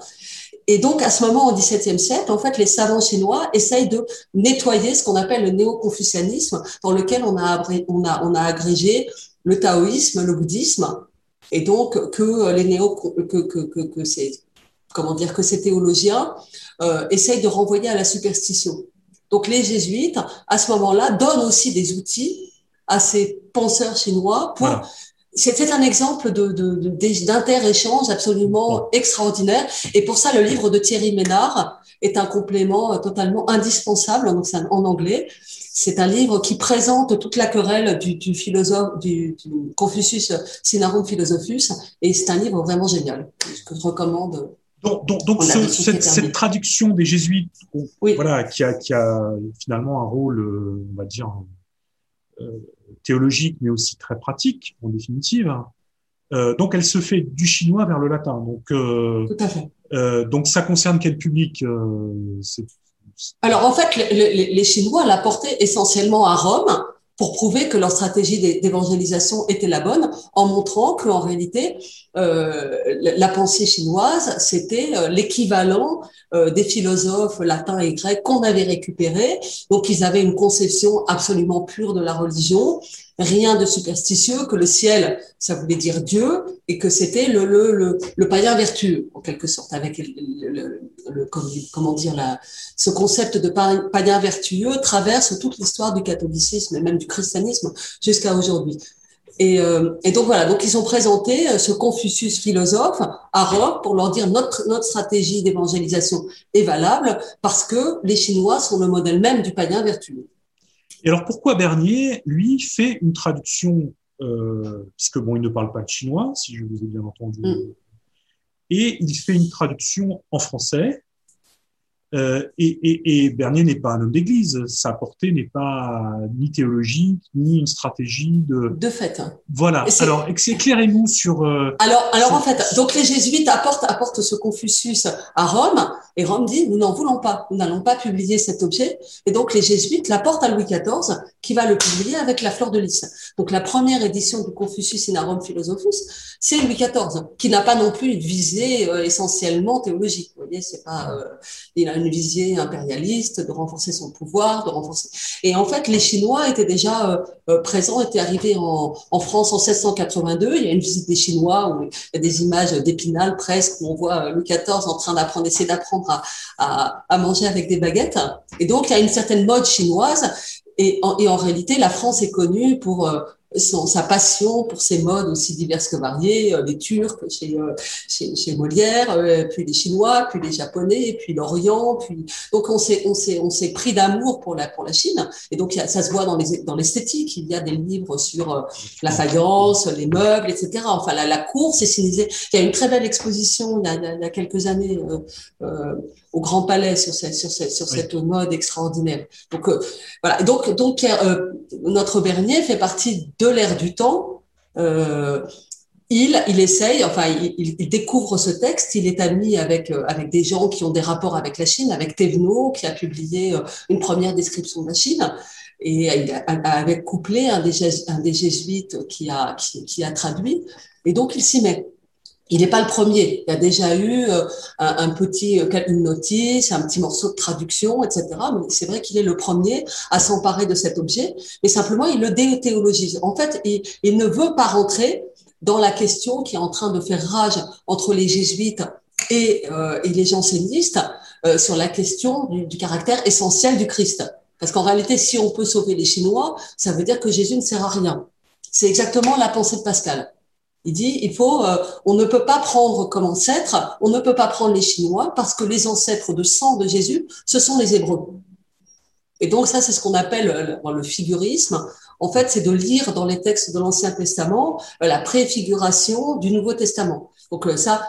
Et donc, à ce moment, au XVIIe siècle, en fait, les savants chinois essayent de nettoyer ce qu'on appelle le néo-confucianisme, dans lequel on a, on a, on a agrégé le taoïsme, le bouddhisme, et donc que les néo que que que, que ces comment dire que ces théologiens euh, essayent de renvoyer à la superstition. Donc les jésuites à ce moment-là donnent aussi des outils à ces penseurs chinois pour C'était un exemple de, de, d'inter-échange absolument extraordinaire. Et pour ça, le livre de Thierry Ménard est un complément euh, totalement indispensable, donc c'est en anglais, c'est un livre qui présente toute la querelle du, philosophe, du, Confucius Sinarum Philosophus, et c'est un livre vraiment génial que je recommande. Donc, cette, traduction des jésuites, voilà, qui a, qui a finalement un rôle, euh, on va dire, euh, théologique, mais aussi très pratique, en définitive. Euh, donc, elle se fait du chinois vers le latin. Donc, Tout à fait. donc, ça concerne quel public alors en fait, les, Chinois l'apportaient essentiellement à Rome pour prouver que leur stratégie d'évangélisation était la bonne, en montrant qu'en réalité, euh, la pensée chinoise, c'était euh, l'équivalent euh, des philosophes latins et grecs qu'on avait récupérés. Donc, ils avaient une conception absolument pure de la religion, rien de superstitieux, que le ciel, ça voulait dire Dieu, et que c'était le, le, le, le, païen vertueux, en quelque sorte, avec le, comment dire, la, ce concept de païen vertueux traverse toute l'histoire du catholicisme et même du christianisme jusqu'à aujourd'hui. Et, euh, et, donc voilà, donc ils ont présenté euh, ce Confucius philosophe à Rome pour leur dire notre notre stratégie d'évangélisation est valable parce que les Chinois sont le modèle même du païen vertueux. Et alors pourquoi Bernier, lui, fait une traduction, euh, puisque bon, il ne parle pas de chinois, si je vous ai bien entendu, mm. et il fait une traduction en français euh, et, et, et, Bernier n'est pas un homme d'église. Sa portée n'est pas ni théologique, ni une stratégie de. De fait. Voilà. Alors, éclairez-nous sur. Euh, alors, alors en fait, donc les jésuites apportent, apportent ce Confucius à Rome, et Rome dit nous n'en voulons pas, nous n'allons pas publier cet objet. Et donc les jésuites l'apportent à Louis XIV, qui va le publier avec la fleur de lys. Donc la première édition du Confucius in Rome Philosophus, c'est Louis XIV, qui n'a pas non plus une visée euh, essentiellement théologique. Vous voyez, c'est pas. il a une impérialiste, de renforcer son pouvoir, de renforcer. Et en fait, les Chinois étaient déjà euh, euh, présents, étaient arrivés en, France en 1682. Il y a une visite des Chinois où il y a des images d'Épinal presque, où on voit euh, Louis XIV en train d'apprendre, essayer d'apprendre à, à, manger avec des baguettes. Et donc, il y a une certaine mode chinoise. Et en réalité, la France est connue pour son, sa passion pour ces modes aussi diverses que variées, euh, les Turcs chez, euh, chez, chez, Molière, euh, puis les Chinois, puis les Japonais, puis l'Orient, puis donc on s'est on s'est on s'est pris d'amour pour la pour la Chine et donc ça se voit dans les dans l'esthétique. Il y a des livres sur la faïence, les meubles, etc. Enfin la, la cour c'est civilisé. Il y a une très belle exposition il y a, il y a quelques années euh, au Grand Palais sur cette, sur cette, sur cette mode extraordinaire. Donc euh, voilà. Donc donc euh, notre Bernier fait partie de l'ère du temps. Euh, il, essaye, enfin, découvre ce texte. Il est ami avec avec des gens qui ont des rapports avec la Chine, avec Thévenot, qui a publié une première description de la Chine, et avec couplé un des, jésuites a qui a traduit. Et donc il s'y met. Il n'est pas le premier. Il y a déjà eu euh, un, petit, euh, une notice, un petit morceau de traduction, etc. Mais c'est vrai qu'il est le premier à s'emparer de cet objet, mais simplement il le déthéologise. En fait, il, ne veut pas rentrer dans la question qui est en train de faire rage entre les jésuites et, euh, et les jansénistes sur la question du, du caractère essentiel du Christ. Parce qu'en réalité, si on peut sauver les Chinois, ça veut dire que Jésus ne sert à rien. C'est exactement la pensée de Pascal. Il dit, il faut, euh, on ne peut pas prendre comme ancêtre, on ne peut pas prendre les Chinois parce que les ancêtres de sang de Jésus, ce sont les Hébreux. Et donc ça, c'est ce qu'on appelle le, figurisme. En fait, c'est de lire dans les textes de l'Ancien Testament euh, la préfiguration du Nouveau Testament. Donc euh, ça,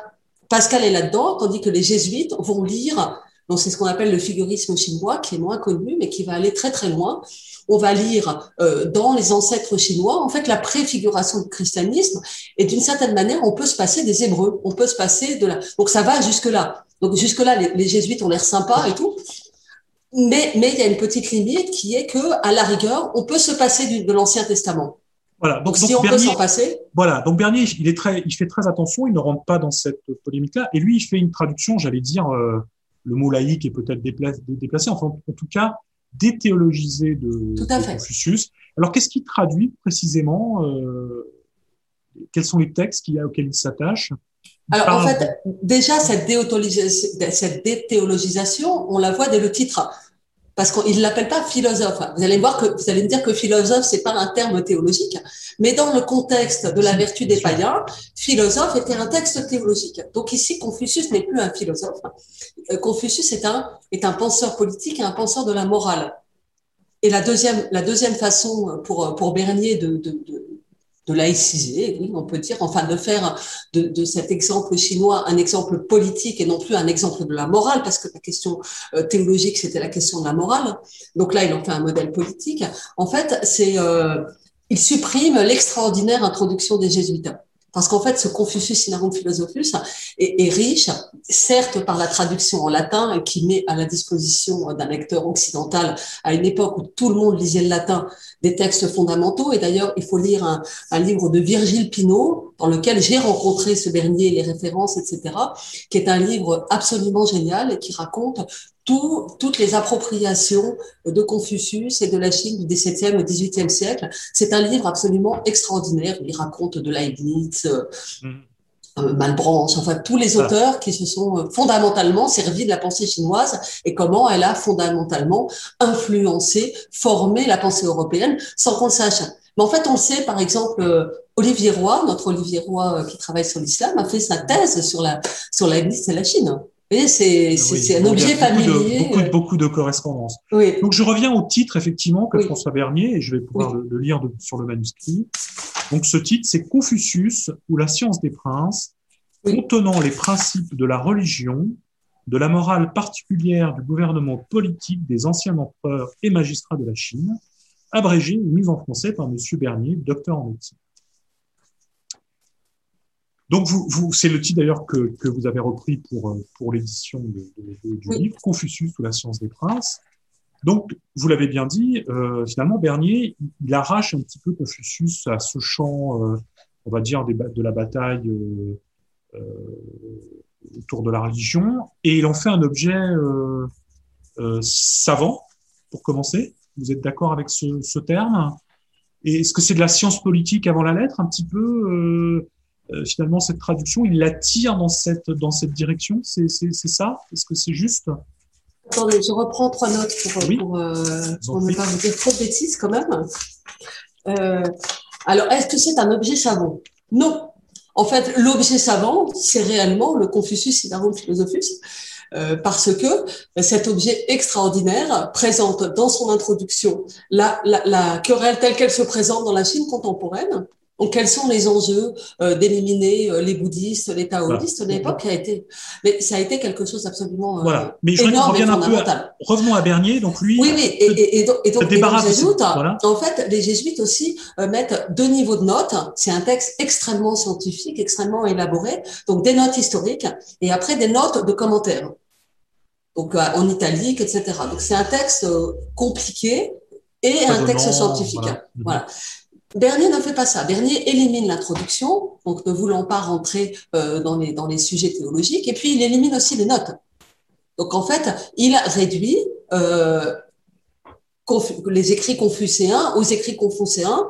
Pascal est là-dedans, tandis que les jésuites vont lire, donc c'est ce qu'on appelle le figurisme chinois, qui est moins connu, mais qui va aller très très loin on va lire euh, dans les ancêtres chinois, en fait, la préfiguration du christianisme. Et d'une certaine manière, on peut se passer des Hébreux, on peut se passer de la. Donc ça va jusque là. Donc jusque là, les, jésuites ont l'air sympas et tout. Mais mais il y a une petite limite qui est que à la rigueur, on peut se passer de l'Ancien Testament. Voilà. Donc, si on peut s'en passer. Voilà. Donc Bernier, il est très, il fait très attention. Il ne rentre pas dans cette polémique-là. Et lui, il fait une traduction, j'allais dire, euh, le mot laïque est peut-être déplacé. Enfin, en tout cas, déthéologisé de, Confucius. Alors, qu'est-ce qui traduit précisément euh, Quels sont les textes qu'il y a auxquels il s'attache? Alors, en fait, déjà, cette, cette déthéologisation, on la voit dès le titre parce qu'il l'appelle pas philosophe. Vous allez voir que vous allez me dire que philosophe c'est pas un terme théologique, mais dans le contexte de la vertu des païens, philosophe était un texte théologique. Donc ici, Confucius n'est plus un philosophe. Euh, Confucius est un est un penseur politique et un penseur de la morale. Et la deuxième la deuxième façon pour pour Bernier de, de, de de laïciser, oui, on peut dire, enfin de faire de, cet exemple chinois un exemple politique et non plus un exemple de la morale, parce que la question euh, théologique, c'était la question de la morale. Donc là, il en fait un modèle politique. En fait, c'est euh, il supprime l'extraordinaire introduction des jésuites. Parce qu'en fait, ce Confucius Sinarum Philosophus est, riche, certes par la traduction en latin qui met à la disposition d'un lecteur occidental à une époque où tout le monde lisait le latin des textes fondamentaux. Et d'ailleurs, il faut lire un, un, livre de Virgile Pinault dans lequel j'ai rencontré ce dernier, les références, etc., qui est un livre absolument génial et qui raconte toutes les appropriations de Confucius et de la Chine du XVIIe au XVIIIe siècle. C'est un livre absolument extraordinaire. Il raconte de Leibniz, euh, mm. euh, Malebranche, enfin tous les auteurs qui se sont euh, fondamentalement servis de la pensée chinoise et comment elle a fondamentalement influencé, formé la pensée européenne sans qu'on le sache. Mais en fait, on le sait, par exemple, Olivier Roy, notre Olivier Roy qui travaille sur l'islam, a fait sa thèse sur la sur la Chine c'est un objet familier. beaucoup, de, beaucoup de correspondances. Oui. Donc, je reviens au titre, effectivement, que François Bernier, et je vais pouvoir le, lire sur le manuscrit. Donc, ce titre, c'est Confucius ou la science des princes, contenant les principes de la religion, de la morale particulière du gouvernement politique des anciens empereurs et magistrats de la Chine, abrégé et mis en français par Monsieur Bernier, docteur en médecine. Donc, vous, vous, c'est le titre d'ailleurs que, que, vous avez repris pour, euh, pour l'édition du livre, Confucius ou la science des princes. Donc, vous l'avez bien dit, euh, finalement, Bernier, il arrache un petit peu Confucius à ce champ, euh, on va dire, des, de la bataille euh, euh, autour de la religion, et il en fait un objet euh, savant, pour commencer. Vous êtes d'accord avec ce, ce terme? Et est-ce que c'est de la science politique avant la lettre, un petit peu euh, finalement cette traduction, il l'attire dans cette, dans cette direction C'est ça? Est-ce que c'est juste? Attendez, je reprends trois notes pour, pour, euh, pour ne pas vous dire trop de bêtises quand même. Euh, alors, est-ce que c'est un objet savant? Non. En fait, l'objet savant, c'est réellement le Confucius Sinarum Philosophus, euh, parce que cet objet extraordinaire présente dans son introduction la, la, la querelle telle qu'elle se présente dans la Chine contemporaine, donc, quels sont les enjeux euh, d'éliminer euh, les bouddhistes, les taoïstes? De l'époque a été, mais ça a été quelque chose d'absolument euh, voilà. Mais je énorme et fondamental. revenons à Bernier, donc lui. Oui, oui, et, et, et donc, et donc les jésuites, en fait, les jésuites aussi mettent deux niveaux de notes. C'est un texte extrêmement scientifique, extrêmement élaboré, donc des notes historiques et après des notes de commentaires. Donc en italique, etc. Donc c'est un texte compliqué et un texte scientifique. Voilà. voilà. Bernier ne fait pas ça. Bernier élimine l'introduction, donc ne voulant pas rentrer euh, dans, les, dans les sujets théologiques, et puis il élimine aussi les notes. Donc en fait, il réduit euh, les écrits confucéens aux écrits confucéens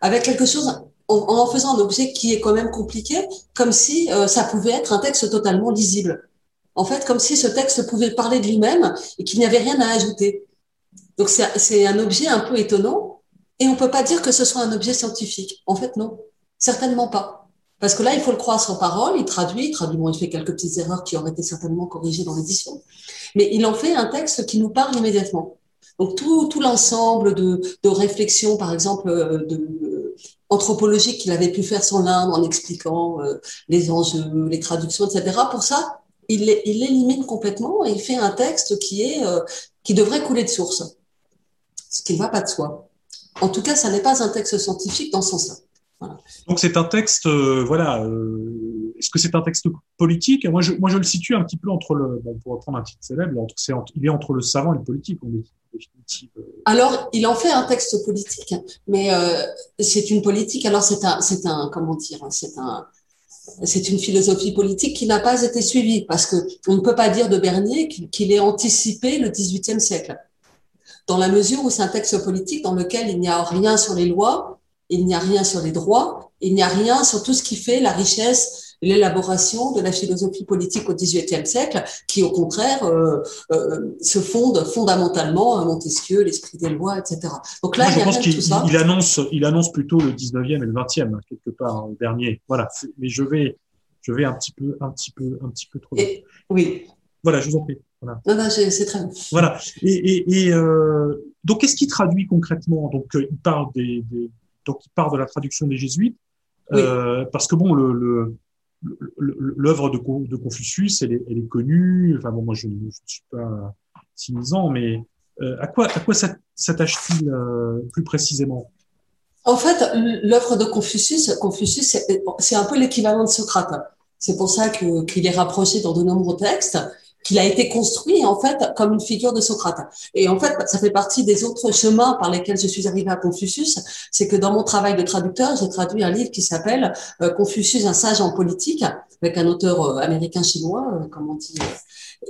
avec quelque chose en, en faisant un objet qui est quand même compliqué, comme si euh, ça pouvait être un texte totalement lisible. En fait, comme si ce texte pouvait parler de lui-même et qu'il n'y avait rien à ajouter. Donc c'est un objet un peu étonnant et on peut pas dire que ce soit un objet scientifique. En fait, non, certainement pas. Parce que là, il faut le croire sans parole, il traduit, il traduit, bon, il fait quelques petites erreurs qui auraient été certainement corrigées dans l'édition, mais il en fait un texte qui nous parle immédiatement. Donc tout, tout l'ensemble de, de réflexions, par exemple, euh, de, euh, anthropologiques qu'il avait pu faire sur l'Inde en expliquant euh, les enjeux, les traductions, etc. Pour ça, il, il l'élimine complètement et il fait un texte qui est qui devrait couler de source, ce qui ne va pas de soi. En tout cas, ça n'est pas un texte scientifique dans ce sens-là. Donc c'est un texte, euh, voilà. Euh, est-ce que c'est un texte politique? Moi je, moi, je le situe un petit peu entre le, bon, pour reprendre un titre célèbre, entre, il est entre le savant et le politique, en définitive. Euh. Alors, il en fait un texte politique, mais c'est une politique. Alors c'est un, c'est un, comment dire, c'est un, c'est une philosophie politique qui n'a pas été suivie parce que on ne peut pas dire de Bernier qu'il ait anticipé le XVIIIe siècle dans la mesure où c'est un texte politique dans lequel il n'y a rien sur les lois, il n'y a rien sur les droits, il n'y a rien sur tout ce qui fait la richesse l'élaboration de la philosophie politique au XVIIIe siècle, qui au contraire euh, euh, se fonde fondamentalement à Montesquieu, l'esprit des lois, etc. Donc là, il y a rien de tout ça. Il annonce, il annonce plutôt le XIXe et le XXe quelque part le dernier. Voilà. Mais je vais, je vais un petit peu, un petit peu, un petit peu trop. oui. Voilà, je vous en prie. Voilà. Non, non, c'est très bien. Voilà. Et, et, et euh, donc, qu'est-ce qui traduit concrètement? Donc, euh, il parle des, des, donc il parle de la traduction des jésuites, euh, parce que bon, le, l'œuvre de, de, Confucius, elle est, elle est, connue. Enfin bon, moi je ne suis pas cynisant, mais euh, à quoi, à quoi s'attache-t-il plus précisément? En fait, l'œuvre de Confucius, Confucius, c'est un peu l'équivalent de Socrate. C'est pour ça qu'il est rapproché dans de nombreux textes qu'il a été construit en fait comme une figure de Socrate. Et en fait, ça fait partie des autres chemins par lesquels je suis arrivée à Confucius. C'est que dans mon travail de traducteur, j'ai traduit un livre qui s'appelle euh, Confucius, un sage en politique, avec un auteur euh, américain-chinois, euh, comment on dit,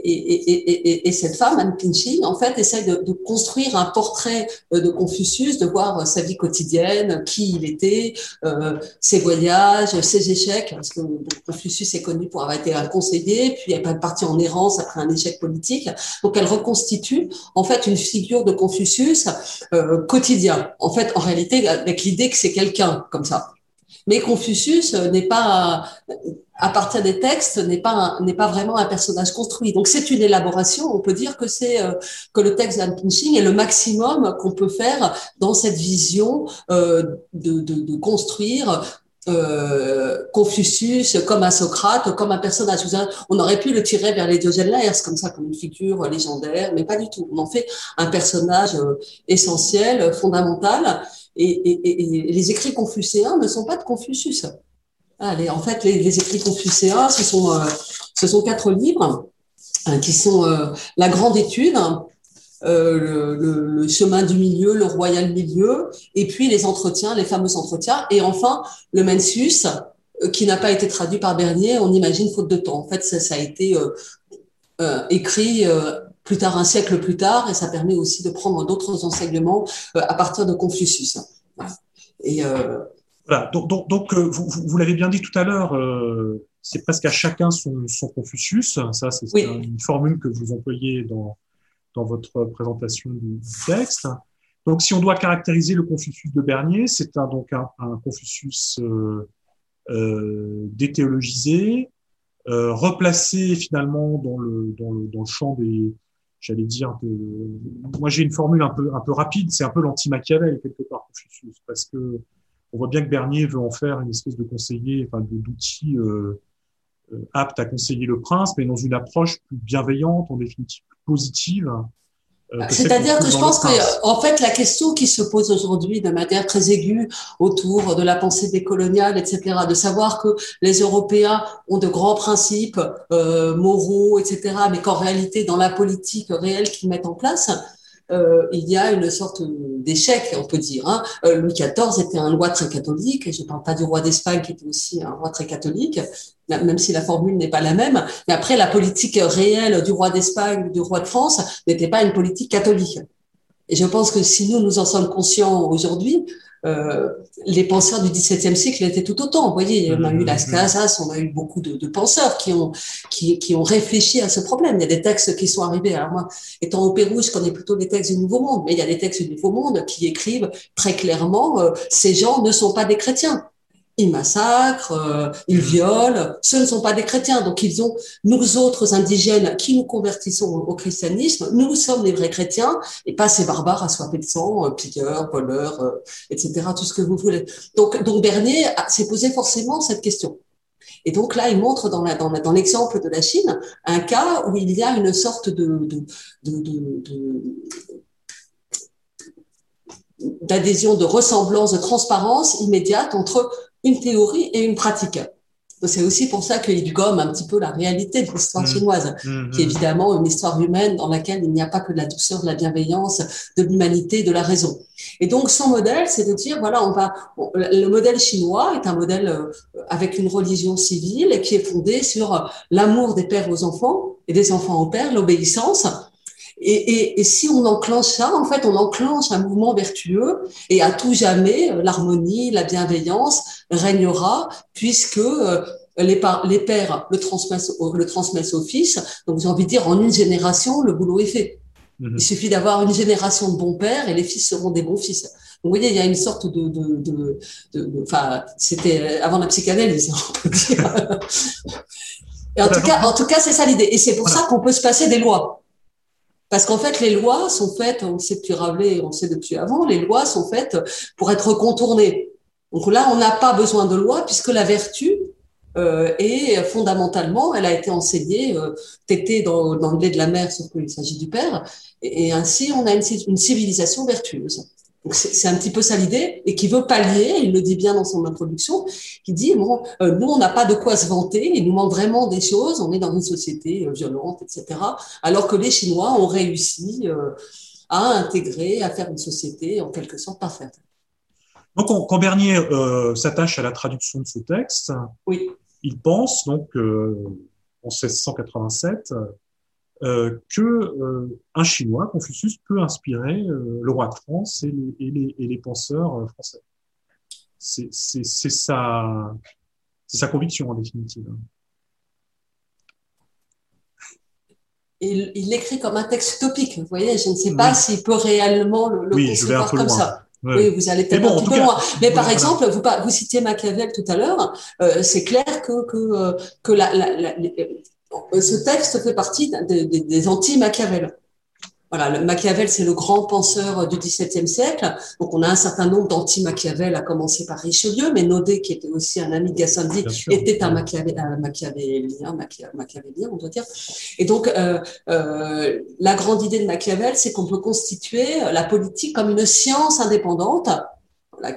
et, et, et, et, cette femme, Anne Pinchy, en fait, essaye de, de, construire un portrait euh, de Confucius, de voir euh, sa vie quotidienne, qui il était, euh, ses voyages, ses échecs, parce que Confucius est connu pour avoir été un conseiller, puis elle est partie en errance après un échec politique. Donc, elle reconstitue, en fait, une figure de Confucius euh, quotidien. En fait, en réalité, avec l'idée que c'est quelqu'un comme ça. Mais Confucius n'est pas à partir des textes n'est pas n'est pas vraiment un personnage construit. Donc c'est une élaboration. On peut dire que c'est euh, que le texte d'Anne Pinching est le maximum qu'on peut faire dans cette vision euh, de, de, de, construire euh, Confucius comme un Socrate, comme un personnage. On aurait pu le tirer vers les Diogènes Laërce, comme ça, comme une figure légendaire, mais pas du tout. On en fait un personnage euh, essentiel, fondamental. Et, et, et, les écrits confucéens ne sont pas de Confucius. Allez, en fait, les, écrits confucéens, ce sont, euh, ce sont quatre livres hein, qui sont euh, La Grande Étude, euh, le, le, chemin du milieu, le royal milieu, et puis les entretiens, les fameux entretiens, et enfin le Mensus, qui n'a pas été traduit par Bernier, on imagine faute de temps. En fait, ça, ça a été écrit plus tard, un siècle plus tard, et ça permet aussi de prendre d'autres enseignements à partir de Confucius. Et voilà, donc, donc, donc euh, vous, vous l'avez bien dit tout à l'heure, euh, c'est presque à chacun son, son Confucius. Ça, c'est une formule que vous employez dans, dans votre présentation du, texte. Donc, si on doit caractériser le Confucius de Bernier, c'est un, donc un, un Confucius euh, euh déthéologisé, euh, replacé finalement dans le, dans le, dans le champ des, j'allais dire, de, moi j'ai une formule un peu, un peu rapide, c'est un peu l'anti-Machiavel quelque part Confucius, parce que on voit bien que Bernier veut en faire une espèce de conseiller, enfin d'outil euh, euh, apte à conseiller le prince, mais dans une approche plus bienveillante, en définitive plus positive. Euh, C'est-à-dire que je pense que, en fait, la question qui se pose aujourd'hui de manière très aiguë autour de la pensée décoloniale, etc., de savoir que les Européens ont de grands principes moraux, etc., mais qu'en réalité, dans la politique réelle qu'ils mettent en place, euh, il y a une sorte d'échec, on peut dire. Hein. Euh, Louis XIV était un roi très catholique, je ne parle pas du roi d'Espagne qui était aussi un roi très catholique, même si la formule n'est pas la même. Mais après, la politique réelle du roi d'Espagne, du roi de France, n'était pas une politique catholique. Et je pense que si nous, nous en sommes conscients aujourd'hui, euh, les penseurs du XVIIe siècle étaient tout autant. Vous voyez, on a eu Las Casas, on a eu beaucoup de, de penseurs qui ont, qui, qui, ont réfléchi à ce problème. Il y a des textes qui sont arrivés. Alors moi, étant au Pérou, je connais plutôt les textes du Nouveau Monde, mais il y a des textes du Nouveau Monde qui écrivent très clairement euh, ces gens ne sont pas des chrétiens ils massacrent, euh, ils violent. Ce ne sont pas des chrétiens. Donc, ils ont, nous autres indigènes qui nous convertissons au, christianisme, nous sommes les vrais chrétiens et pas ces barbares assoiffés de sang, euh, pilleurs, voleurs, euh, etc., tout ce que vous voulez. Donc, donc Bernier s'est posé forcément cette question. Et donc là, il montre dans, la, dans, dans l'exemple de la Chine un cas où il y a une sorte de, de, de, de d'adhésion, de ressemblance, de transparence immédiate entre une théorie et une pratique. C'est aussi pour ça qu'il gomme un petit peu la réalité de l'histoire mmh. chinoise, mmh, qui est évidemment une histoire humaine dans laquelle il n'y a pas que de la douceur, de la bienveillance, de l'humanité, de la raison. Et donc son modèle, c'est de dire voilà, on va le modèle chinois est un modèle euh, avec une religion civile qui est fondée sur l'amour des pères aux enfants et des enfants aux pères, l'obéissance, et, et, et, si on enclenche ça, en fait, on enclenche un mouvement vertueux et à tout jamais, euh, l'harmonie, la bienveillance régnera puisque euh, les, les pères le transmettent, le transmettent aux fils. Donc, j'ai envie de dire, en une génération, le boulot est fait. Mhm. Il suffit d'avoir une génération de bons pères et les fils seront des bons fils. vous voyez, il y a une sorte de, de, de, de enfin, c'était avant la psychanalyse, on peut dire. Et en tout cas, en tout cas, c'est ça l'idée. Et c'est pour ça qu'on peut se passer des lois. Parce qu'en fait, les lois sont faites, on sait depuis Rabelais, on sait depuis avant, les lois sont faites pour être contournées. Donc là, on n'a pas besoin de loi puisque la vertu euh, est fondamentalement, elle a été enseignée, euh, tétée dans, dans le lait de la mère, sauf qu'il s'agit du père, et, ainsi on a une civilisation vertueuse. Donc c'est un petit peu ça l'idée, et qui veut pallier, il le dit bien dans son introduction, qui dit, bon, euh, nous, on n'a pas de quoi se vanter, il nous manque vraiment des choses, on est dans une société euh, violente, etc., alors que les Chinois ont réussi euh, à intégrer, à faire une société en quelque sorte parfaite. Donc, quand Bernier s'attache à la traduction de ce texte, oui. il pense donc en 1687 euh, que euh, un Chinois, Confucius, peut inspirer euh, le roi de France et les, et les, et les penseurs euh, français. C'est sa, sa conviction en définitive. Il, il l'écrit comme un texte utopique. Vous voyez, je ne sais pas s'il peut réellement le, le oui, concevoir comme loin. ça. Oui, vous allez peut-être un petit peu loin. Mais par exemple, vous, vous citiez Machiavel tout à l'heure. Euh, c'est clair que que, que la, la, la, euh, ce texte fait partie des, anti-Machiavel. Voilà, le Machiavel, c'est le grand penseur du XVIIe siècle. Donc, on a un certain nombre d'anti-Machiavel, à commencer par Richelieu, mais Naudet, qui était aussi un ami de Gassendi, était un, Machiavel, un machiavélien, machiavélien, on doit dire. Et donc, euh, euh, la grande idée de Machiavel, c'est qu'on peut constituer la politique comme une science indépendante,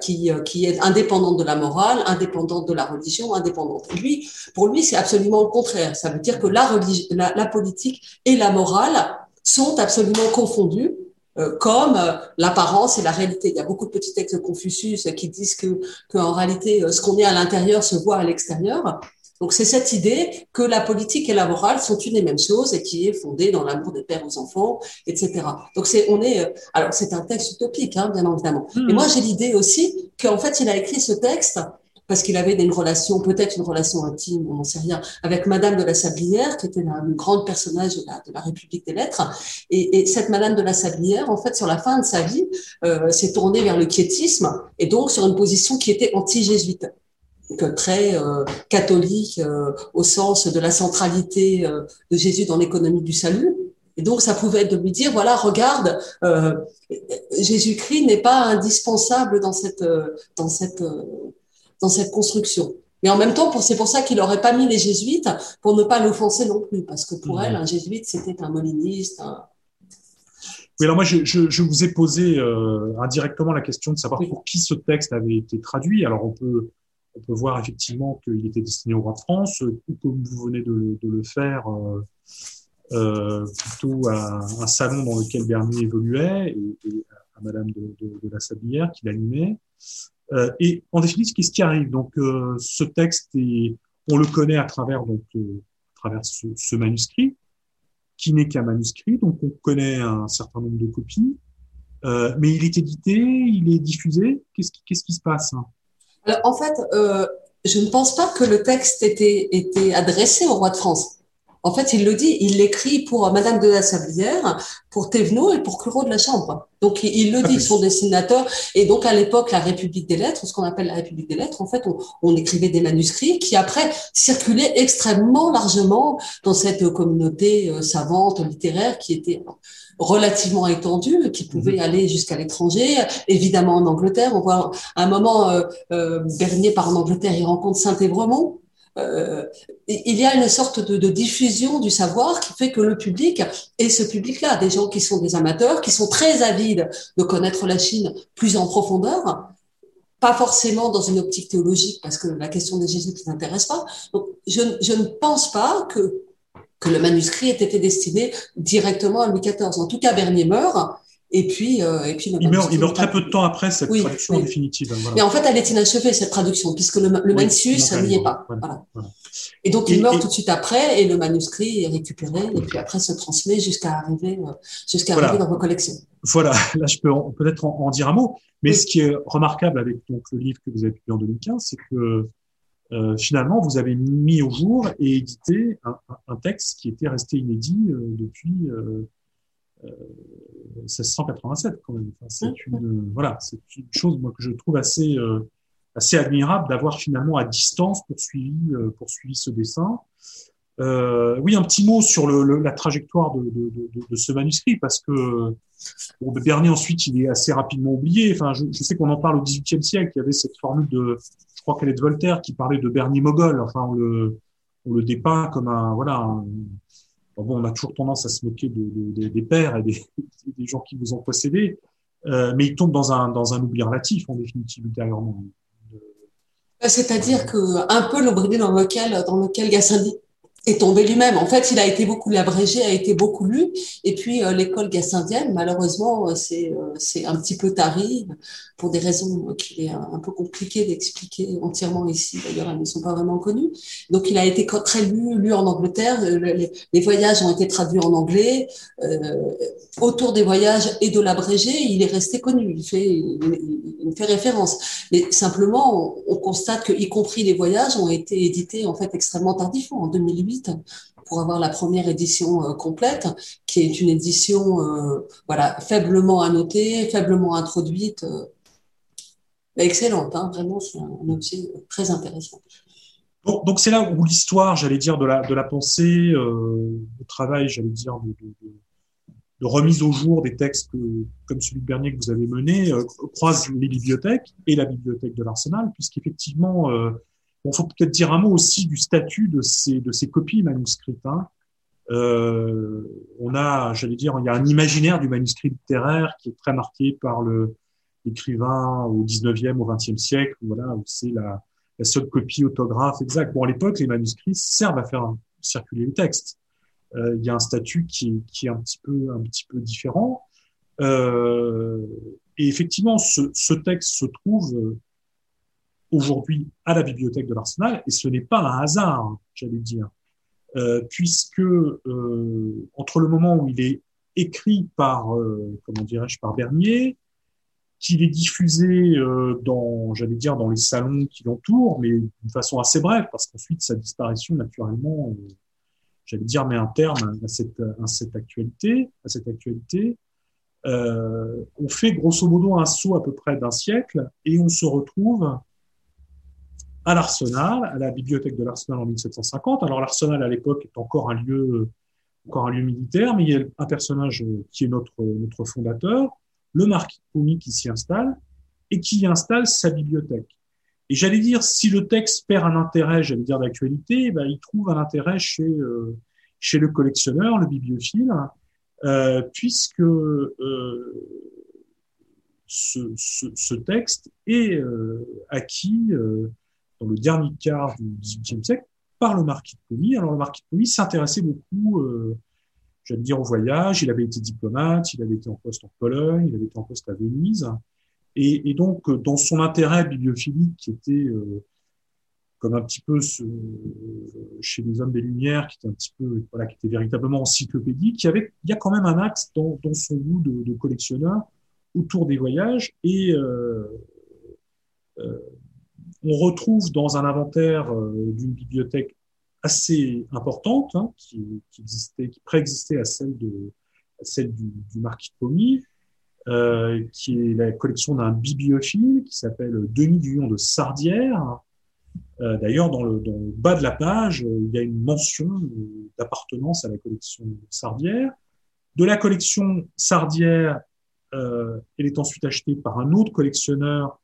qui, euh, qui est indépendante de la morale, indépendante de la religion, indépendante. Lui, pour lui, c'est absolument le contraire. Ça veut dire que la politique et la morale sont absolument confondues euh, comme euh, l'apparence et la réalité. Il y a beaucoup de petits textes de Confucius qui disent que, que en réalité, ce qu'on est à l'intérieur se voit à l'extérieur. Donc c'est cette idée que la politique et la morale sont une et même chose et qui est fondée dans l'amour des pères aux enfants, etc. Donc c'est on est euh, alors c'est un texte utopique, hein, bien évidemment. Et moi j'ai l'idée aussi qu'en fait il a écrit ce texte parce qu'il avait une relation, peut-être une relation intime, on n'en sait rien, avec Madame de la Sablière, qui était une grande personnage de la, de la République des Lettres. Et, et, cette Madame de la Sablière, en fait, sur la fin de sa vie, euh, s'est tournée vers le quiétisme et donc sur une position qui était anti-jésuite très euh, catholique euh, au sens de la centralité euh, de Jésus dans l'économie du salut. Et donc, ça pouvait être de lui dire, voilà, regarde, Jésus-Christ n'est pas indispensable dans cette, dans cette, dans cette construction. Mais en même temps, c'est pour ça qu'il n'aurait pas mis les jésuites, pour ne pas l'offenser non plus, parce que pour mmh. elle, un jésuite, c'était un moliniste. Oui, alors moi, je, je, je vous ai posé indirectement la question de savoir pour qui ce texte avait été traduit. Alors, on peut on peut voir effectivement qu'il était destiné au roi de France, ou comme vous venez de, le faire, euh, euh, plutôt à un salon dans lequel Bernier évoluait et, à Madame de, la Sablière qui l'animait. Euh, et en définitive, qu'est-ce qui arrive? Donc, ce texte, on le connaît à travers donc à travers ce, manuscrit, qui n'est qu'un manuscrit, donc on connaît un certain nombre de copies. Mais il est édité, il est diffusé. Qu'est-ce qui, se passe? En fait, euh, je ne pense pas que le texte était, était adressé au roi de France. En fait, il le dit, il l'écrit pour Madame de la Sablière, pour Thévenot et pour Claude de la Chambre. Donc, il, le dit, son dessinateur. Et donc, à l'époque, la République des Lettres, ce qu'on appelle la République des Lettres, en fait, on, on, écrivait des manuscrits qui, après, circulaient extrêmement largement dans cette communauté euh, savante, littéraire, qui était relativement étendue, qui pouvait mhm. aller jusqu'à l'étranger, évidemment en Angleterre. On voit un moment, euh, euh, Bernier part en Angleterre, il rencontre Saint-Évremont. Euh, il y a une sorte de, diffusion du savoir qui fait que le public, et ce public-là, des gens qui sont des amateurs, qui sont très avides de connaître la Chine plus en profondeur, pas forcément dans une optique théologique, parce que la question des jésuites ne intéresse pas. Je, ne pense pas que le manuscrit ait été destiné directement à Louis XIV. En tout cas, Bernier meurt. Et puis, euh, et puis il meurt, il meurt très peu de temps après cette traduction en définitive. Voilà. Et en fait, elle est inachevée cette traduction puisque le, le Mencius n'y est pas. Voilà. Voilà. Et donc, il meurt tout de suite après, et le manuscrit est récupéré, et puis après se transmet jusqu'à arriver, euh, jusqu'à arriver dans vos collections. Voilà. Là, je peux peut-être en, en, dire un mot. Mais ce qui est remarquable avec donc le livre que vous avez publié en 2015, c'est que euh, finalement, vous avez mis au jour et édité un, un texte qui était resté inédit euh, depuis euh, 1687 euh, quand même. Enfin, c'est une voilà, c'est une chose moi que je trouve assez assez admirable d'avoir finalement à distance poursuivi poursuivi ce dessin. Euh, oui, un petit mot sur le, le, la trajectoire de, de, de, de, ce manuscrit, parce que bon, Bernier ensuite, il est assez rapidement oublié. Enfin, je, je sais qu'on en parle au XVIIIe siècle. Il y avait cette formule de je crois qu'elle est de Voltaire, qui parlait de Bernie Mogol. Enfin, on le, on le dépeint comme un, voilà, bon, on a toujours tendance à se moquer de, de, des pères et des, des, gens qui vous ont possédé, euh, mais il tombe dans un, dans un oubli relatif, en définitive, ultérieurement. C'est-à-dire que un peu l'oubli dans lequel, dans lequel Gassendi est tombé lui-même. En fait, il a été beaucoup abrégé, a été beaucoup lu. Et puis, euh, l'école gassindienne, malheureusement, euh, c'est euh, c'est un petit peu tari pour des raisons qu'il est un, peu compliqué d'expliquer entièrement ici. D'ailleurs, elles ne sont pas vraiment connues. Donc, il a été très lu, lu en Angleterre. Les, voyages ont été traduits en anglais. Autour des voyages et de l'abrégé, il est resté connu. Il fait, il, fait référence. Mais simplement, on, on constate que, y compris les voyages, ont été édités en fait extrêmement tardivement en 2008 pour avoir la première édition euh, complète, qui est une édition euh, voilà faiblement annotée, faiblement introduite, euh, excellente. Hein, vraiment, c'est un objet très intéressant. Donc, c'est là où l'histoire, j'allais dire, de la, de la pensée, le travail, j'allais dire, de, remise au jour des textes comme celui de Bernier que vous avez mené, croise les bibliothèques et la bibliothèque de l'Arsenal, puisqu'effectivement, Bon, faut peut-être dire un mot aussi du statut de ces, de ces copies manuscrites. Hein. Euh, on a, j'allais dire, il y a un imaginaire du manuscrit littéraire qui est très marqué par le l'écrivain au 19e, au 20e siècle, voilà, où c'est la, seule copie autographe exacte. Bon, à l'époque, les manuscrits servent à faire circuler le texte. Euh, il y a un statut qui, qui est un petit peu, un petit peu différent. Euh, et effectivement, ce, ce texte se trouve aujourd'hui à la bibliothèque de l'Arsenal, et ce n'est pas un hasard, j'allais dire, euh, puisque euh, entre le moment où il est écrit par, euh, comment dirais-je, par Bernier, qu'il est diffusé dans, j'allais dire, dans les salons qui l'entourent, mais d'une façon assez brève, parce qu'ensuite sa disparition, naturellement, j'allais dire, met un terme à cette, actualité, à cette actualité. On fait grosso modo un saut à peu près d'un siècle et on se retrouve à l'Arsenal, à la bibliothèque de l'Arsenal en 1750. Alors l'Arsenal à l'époque est encore un lieu, encore un lieu militaire, mais il y a un personnage qui est notre notre fondateur, le marquis Poumi, qui s'y installe et qui y installe sa bibliothèque. Et j'allais dire, si le texte perd un intérêt, j'allais dire d'actualité, ben, il trouve un intérêt chez euh, chez le collectionneur, le bibliophile, euh, puisque euh, ce, texte est acquis dans le dernier quart du XVIIIe siècle par le marquis de Pomy. Alors le marquis de Pomy s'intéressait beaucoup euh, j'allais dire, au voyage. Il avait été diplomate, il avait été en poste en Pologne, il avait été en poste à Venise. Et, donc, dans son intérêt bibliophilique, qui était euh, comme un petit peu ce, chez les hommes des Lumières, qui était un petit peu, voilà, qui était véritablement encyclopédique, il y a quand même un axe dans, son goût de, de, collectionneur autour des voyages et euh, euh, on retrouve dans un inventaire euh, d'une bibliothèque assez importante, hein, qui, qui, existait, qui préexistait à celle de à celle du, du marquis de euh, qui est la collection d'un bibliophile qui s'appelle Denis Duyon de Sardière. Euh, D'ailleurs, dans le, dans le, bas de la page, euh, il y a une mention d'appartenance à la collection Sardière. De la collection Sardière, elle est ensuite achetée par un autre collectionneur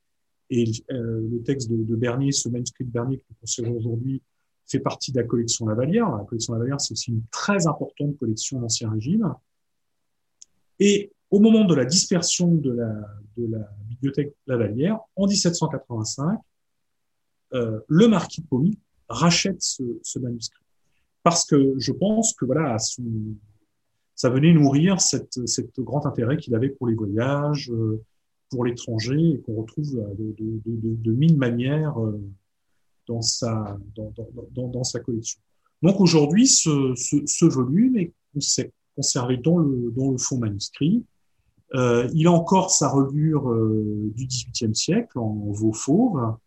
et euh, le texte de, Bernier, ce manuscrit de Bernier que nous conservons aujourd'hui, fait partie de la collection Lavalière. La collection Lavalière, c'est aussi une très importante collection d'Ancien Régime. Et au moment de la dispersion de la, bibliothèque Lavalière, en 1785, euh, le marquis de Pommy rachète ce, manuscrit. Parce que je pense que voilà, ça venait nourrir cette grand intérêt qu'il avait pour les voyages, euh, pour l'étranger, et qu'on retrouve de, de, mille manières euh, dans, sa, dans, dans, sa collection. Donc aujourd'hui, ce, ce, ce volume est conservé dans le, dans le fond manuscrit. Euh, il a encore sa reliure euh, du XVIIIe siècle en veau fauve.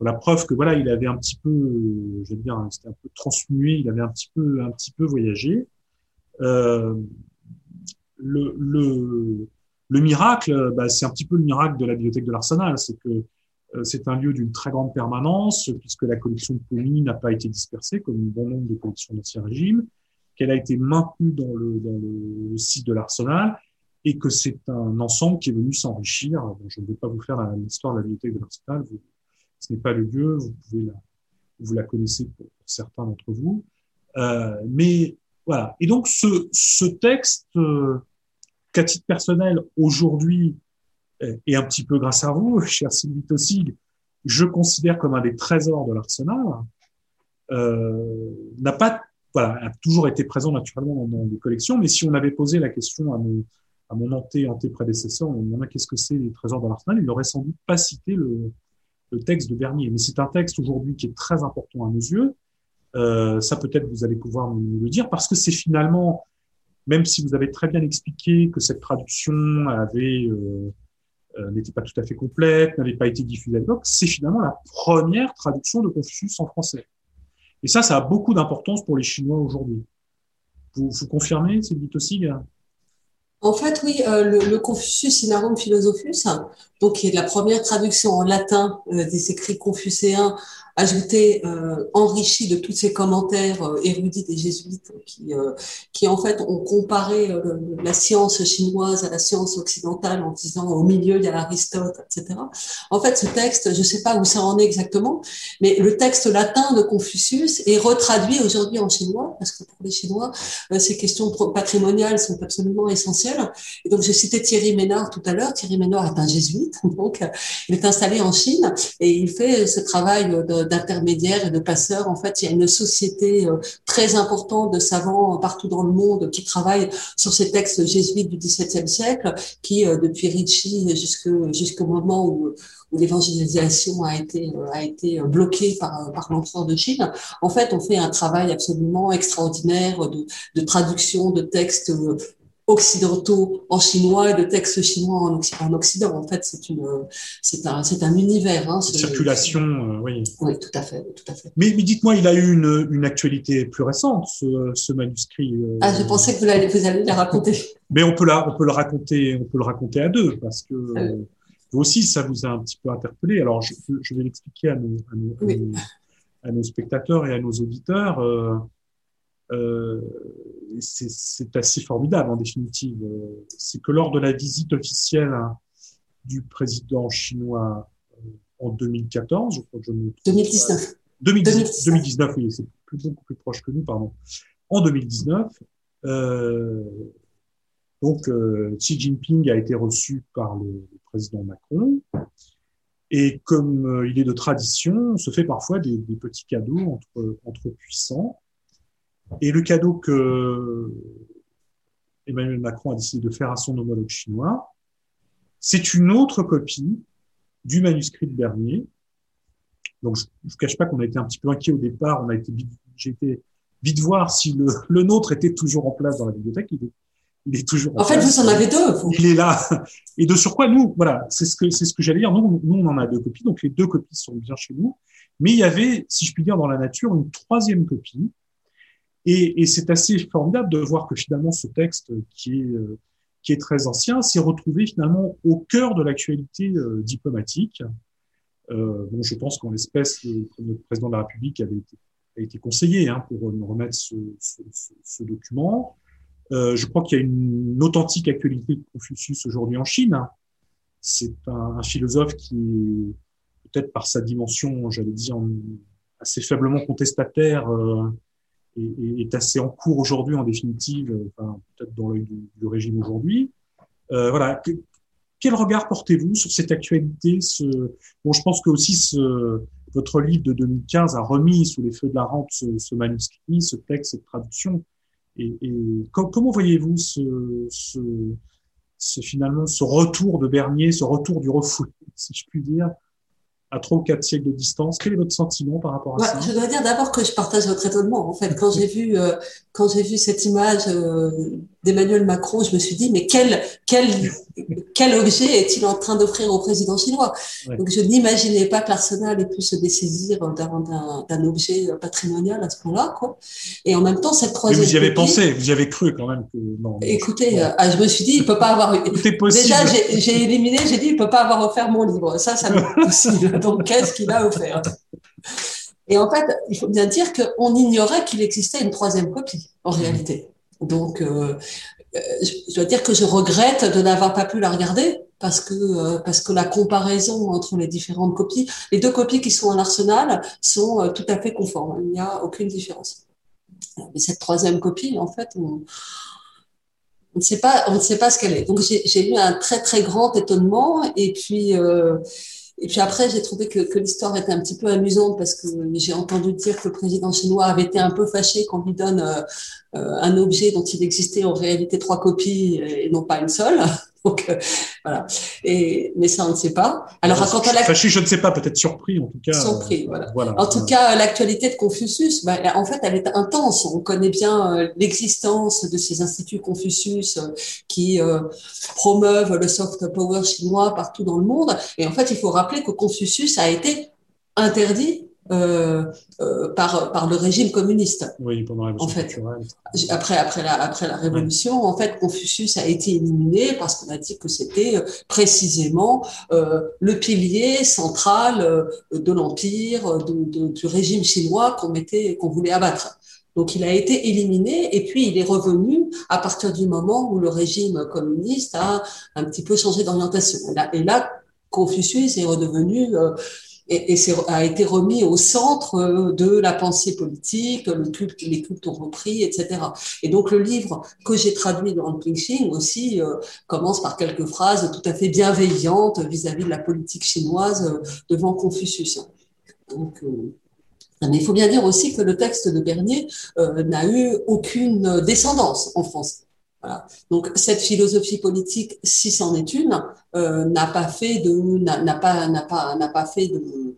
La preuve que voilà, il avait un petit peu, euh, je dire, c'était un peu transmué, il avait un petit peu, un petit peu voyagé. Euh, le, le, miracle, bah, c'est un petit peu le miracle de la bibliothèque de l'Arsenal, c'est que euh, c'est un lieu d'une très grande permanence, puisque la collection de Pommy n'a pas été dispersée, comme un bon nombre de collections d'Ancien Régime, qu'elle a été maintenue dans le, dans le site de l'Arsenal, et que c'est un ensemble qui est venu s'enrichir. je ne vais pas vous faire l'histoire de la bibliothèque de l'Arsenal, ce n'est pas le lieu, vous pouvez la, vous la connaissez pour, pour certains d'entre vous. Euh, mais voilà. Et donc ce, ce texte, euh, qu'à titre personnel, aujourd'hui, et un petit peu grâce à vous, cher Sylvie Tossig, je considère comme un des trésors de l'Arsenal, euh, n'a pas, voilà, a toujours été présent naturellement dans, les collections, mais si on avait posé la question à mon, mon anté, anté-prédécesseur, on demandait qu'est-ce que c'est les trésors de l'Arsenal, il n'aurait sans doute pas cité le, le texte de Bernier. Mais c'est un texte aujourd'hui qui est très important à nos yeux. Euh, ça peut-être vous allez pouvoir nous le dire parce que c'est finalement, même si vous avez très bien expliqué que cette traduction euh, euh, n'était pas tout à fait complète, n'avait pas été diffusée à l'époque, c'est finalement la première traduction de Confucius en français. Et ça, ça a beaucoup d'importance pour les Chinois aujourd'hui. Vous, vous confirmez, Sylvie Tossig en fait, oui, euh, le, Confucius Inarum Philosophus, donc qui est la première traduction en latin euh, des écrits confucéens ajouté, euh, enrichi de tous ces commentaires euh, érudits des jésuites qui, euh, qui en fait ont comparé la science chinoise à la science occidentale en disant au milieu il y a Aristote, etc. En fait, ce texte, je ne sais pas où ça en est exactement, mais le texte latin de Confucius est retraduit aujourd'hui en chinois parce que pour les Chinois, ces questions patrimoniales sont absolument essentielles. Et donc, j'ai cité Thierry Ménard tout à l'heure. Thierry Ménard est un jésuite, donc il est installé en Chine et il fait ce travail de d'intermédiaires et de passeurs. En fait, il y a une société euh, très importante de savants partout dans le monde qui travaillent sur ces textes jésuites du XVIIe siècle, qui, euh, depuis Ricci jusqu'au moment où, où l'évangélisation a été euh, a été bloquée par par l'empereur de Chine. En fait, on fait un travail absolument extraordinaire de, de traduction de textes occidentaux en chinois et de textes chinois en, en Occident. En fait, c'est une, c'est un, c'est un univers. Hein, circulation, euh, oui. Oui, tout à fait, tout à fait. Mais, mais dites-moi, il a eu une, une actualité plus récente, ce, ce manuscrit. Euh... Ah, je pensais que vous alliez, vous alliez la raconter. Mais on peut la, on peut le raconter, on peut le raconter à deux, parce que euh, vous aussi, ça vous a un petit peu interpellé. Alors, je, je vais l'expliquer à nos, à nos, oui. à nos, à nos spectateurs et à nos auditeurs. Euh, c'est assez formidable en définitive. C'est que lors de la visite officielle du président chinois euh, en 2014, je crois que je me 2019. 2019, 2019 oui, c'est beaucoup plus proche que nous, pardon. En 2019, euh, donc euh, Xi Jinping a été reçu par le, le président Macron. Et comme euh, il est de tradition, on se fait parfois des, des petits cadeaux entre, entre puissants. Et le cadeau que Emmanuel Macron a décidé de faire à son homologue chinois. C'est une autre copie du manuscrit de Bernier. Donc, je ne cache pas qu'on a été un petit peu inquiet au départ. On a été, j'ai été vite voir si le, le, nôtre était toujours en place dans la bibliothèque. Il est, il est toujours en, en fait, vous en avez deux. Vous. Il est là. Et de surcroît, nous, voilà, c'est ce que c'est ce que j'allais dire. Nous, nous, on en a deux copies, donc les deux copies sont bien chez nous. Mais il y avait, si je puis dire, dans la nature, une troisième copie. Et, c'est assez formidable de voir que finalement, ce texte qui est euh, qui est très ancien, s'est retrouvé finalement au cœur de l'actualité euh, diplomatique. Euh, bon, je pense qu'en l'espèce, notre président de la République avait été, a été conseillé hein, pour nous remettre ce, document. Je crois qu'il y a une authentique actualité de Confucius aujourd'hui en Chine. C'est un, philosophe qui, peut-être par sa dimension, j'allais dire, assez faiblement contestataire, est, assez en cours aujourd'hui, en définitive, enfin, peut-être dans l'œil du, régime aujourd'hui. Euh, voilà. quel regard portez-vous sur cette actualité ce... Bon, je pense que aussi votre livre de 2015 a remis sous les feux de la rampe ce, manuscrit, ce texte, cette traduction. Et, comment voyez-vous ce, finalement ce retour de Bernier, ce retour du refoulé, si je puis dire, à trois ou quatre siècles de distance. Quel est votre sentiment par rapport à ouais, ça Je dois dire d'abord que je partage votre étonnement. En fait, quand j'ai vu euh, quand j'ai vu cette image euh, d'Emmanuel Macron, je me suis dit mais quel quel quel objet est-il en train d'offrir au président chinois? Ouais. Donc je n'imaginais pas que l'Arsenal ait pu se dessaisir d'un objet patrimonial à ce point-là. Et en même temps, cette troisième. Mais vous y avez pensé, vous y avez cru quand même que non. Écoutez, euh, je me suis dit, il peut pas avoir. Déjà, j'ai éliminé, j'ai dit, il peut pas avoir offert mon livre. Ça, ça n'est pas possible. Donc, qu'est-ce qu'il a offert? Et en fait, il faut bien dire qu'on ignorait qu'il existait une troisième copie, en réalité. Donc, euh, je dois dire que je regrette de n'avoir pas pu la regarder parce que euh, parce que la comparaison entre les différentes copies, les deux copies qui sont en arsenal sont euh, tout à fait conformes. Il n'y a aucune différence. Mais cette troisième copie, en fait, on, on ne sait pas, on ne sait pas ce qu'elle est. Donc j'ai eu un très très grand étonnement et puis euh, et puis après, j'ai trouvé que, l'histoire était un petit peu amusante parce que j'ai entendu dire que le président chinois avait été un peu fâché qu'on lui donne euh, un objet dont il existait en réalité trois copies et non pas une seule. Donc euh, voilà. Et mais ça on ne sait pas. Alors quand on a fâché, je ne sais pas, peut-être surpris en tout cas. Surpris, voilà. voilà. En tout cas, l'actualité de Confucius, bah, en fait, elle est intense. On connaît bien euh, l'existence de ces instituts Confucius euh, qui euh, promeuvent le soft power chinois partout dans le monde. Et en fait, il faut rappeler que Confucius a été interdit euh, euh, par par le régime communiste. Oui, pendant la en fait, après après la après la révolution, en fait, Confucius a été éliminé parce qu'on a dit que c'était précisément euh, le pilier central de l'empire, du régime chinois qu'on mettait qu'on voulait abattre. Donc il a été éliminé et puis il est revenu à partir du moment où le régime communiste a un petit peu changé d'orientation. Et là, Confucius est redevenu et, a été remis au centre euh, de la pensée politique, les cultes ont repris, etc. Et donc le livre que j'ai traduit dans le Pingxing aussi euh, commence par quelques phrases tout à fait bienveillantes vis-à-vis -vis de la politique chinoise euh, devant Confucius. Mais il faut bien dire aussi que le texte de Bernier n'a eu aucune descendance en France. Voilà. Donc cette philosophie politique, si c'en est une, euh, n'a pas fait de, n'a pas, n'a pas, n'a pas fait de,